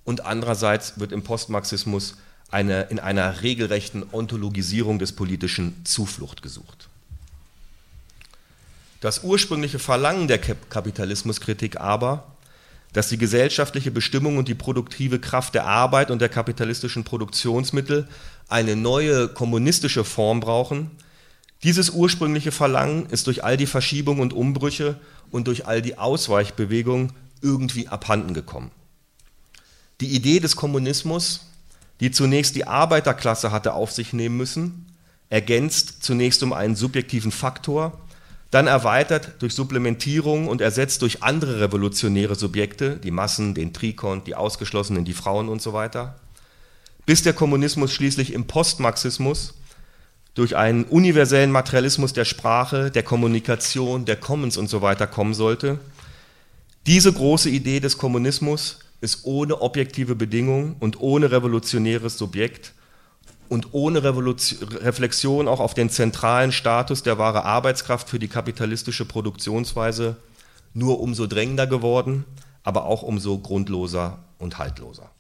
und andererseits wird im Postmarxismus eine, in einer regelrechten Ontologisierung des Politischen Zuflucht gesucht. Das ursprüngliche Verlangen der Kapitalismuskritik aber, dass die gesellschaftliche Bestimmung und die produktive Kraft der Arbeit und der kapitalistischen Produktionsmittel eine neue kommunistische Form brauchen, dieses ursprüngliche Verlangen ist durch all die Verschiebungen und Umbrüche und durch all die Ausweichbewegungen irgendwie abhanden gekommen. Die Idee des Kommunismus, die zunächst die Arbeiterklasse hatte auf sich nehmen müssen, ergänzt zunächst um einen subjektiven Faktor, dann erweitert durch Supplementierung und ersetzt durch andere revolutionäre Subjekte, die Massen, den Trikont, die Ausgeschlossenen, die Frauen und so weiter, bis der Kommunismus schließlich im Postmarxismus durch einen universellen Materialismus der Sprache, der Kommunikation, der Commons und so weiter kommen sollte. Diese große Idee des Kommunismus ist ohne objektive Bedingungen und ohne revolutionäres Subjekt und ohne Revolution, Reflexion auch auf den zentralen Status der wahre Arbeitskraft für die kapitalistische Produktionsweise nur umso drängender geworden, aber auch umso grundloser und haltloser.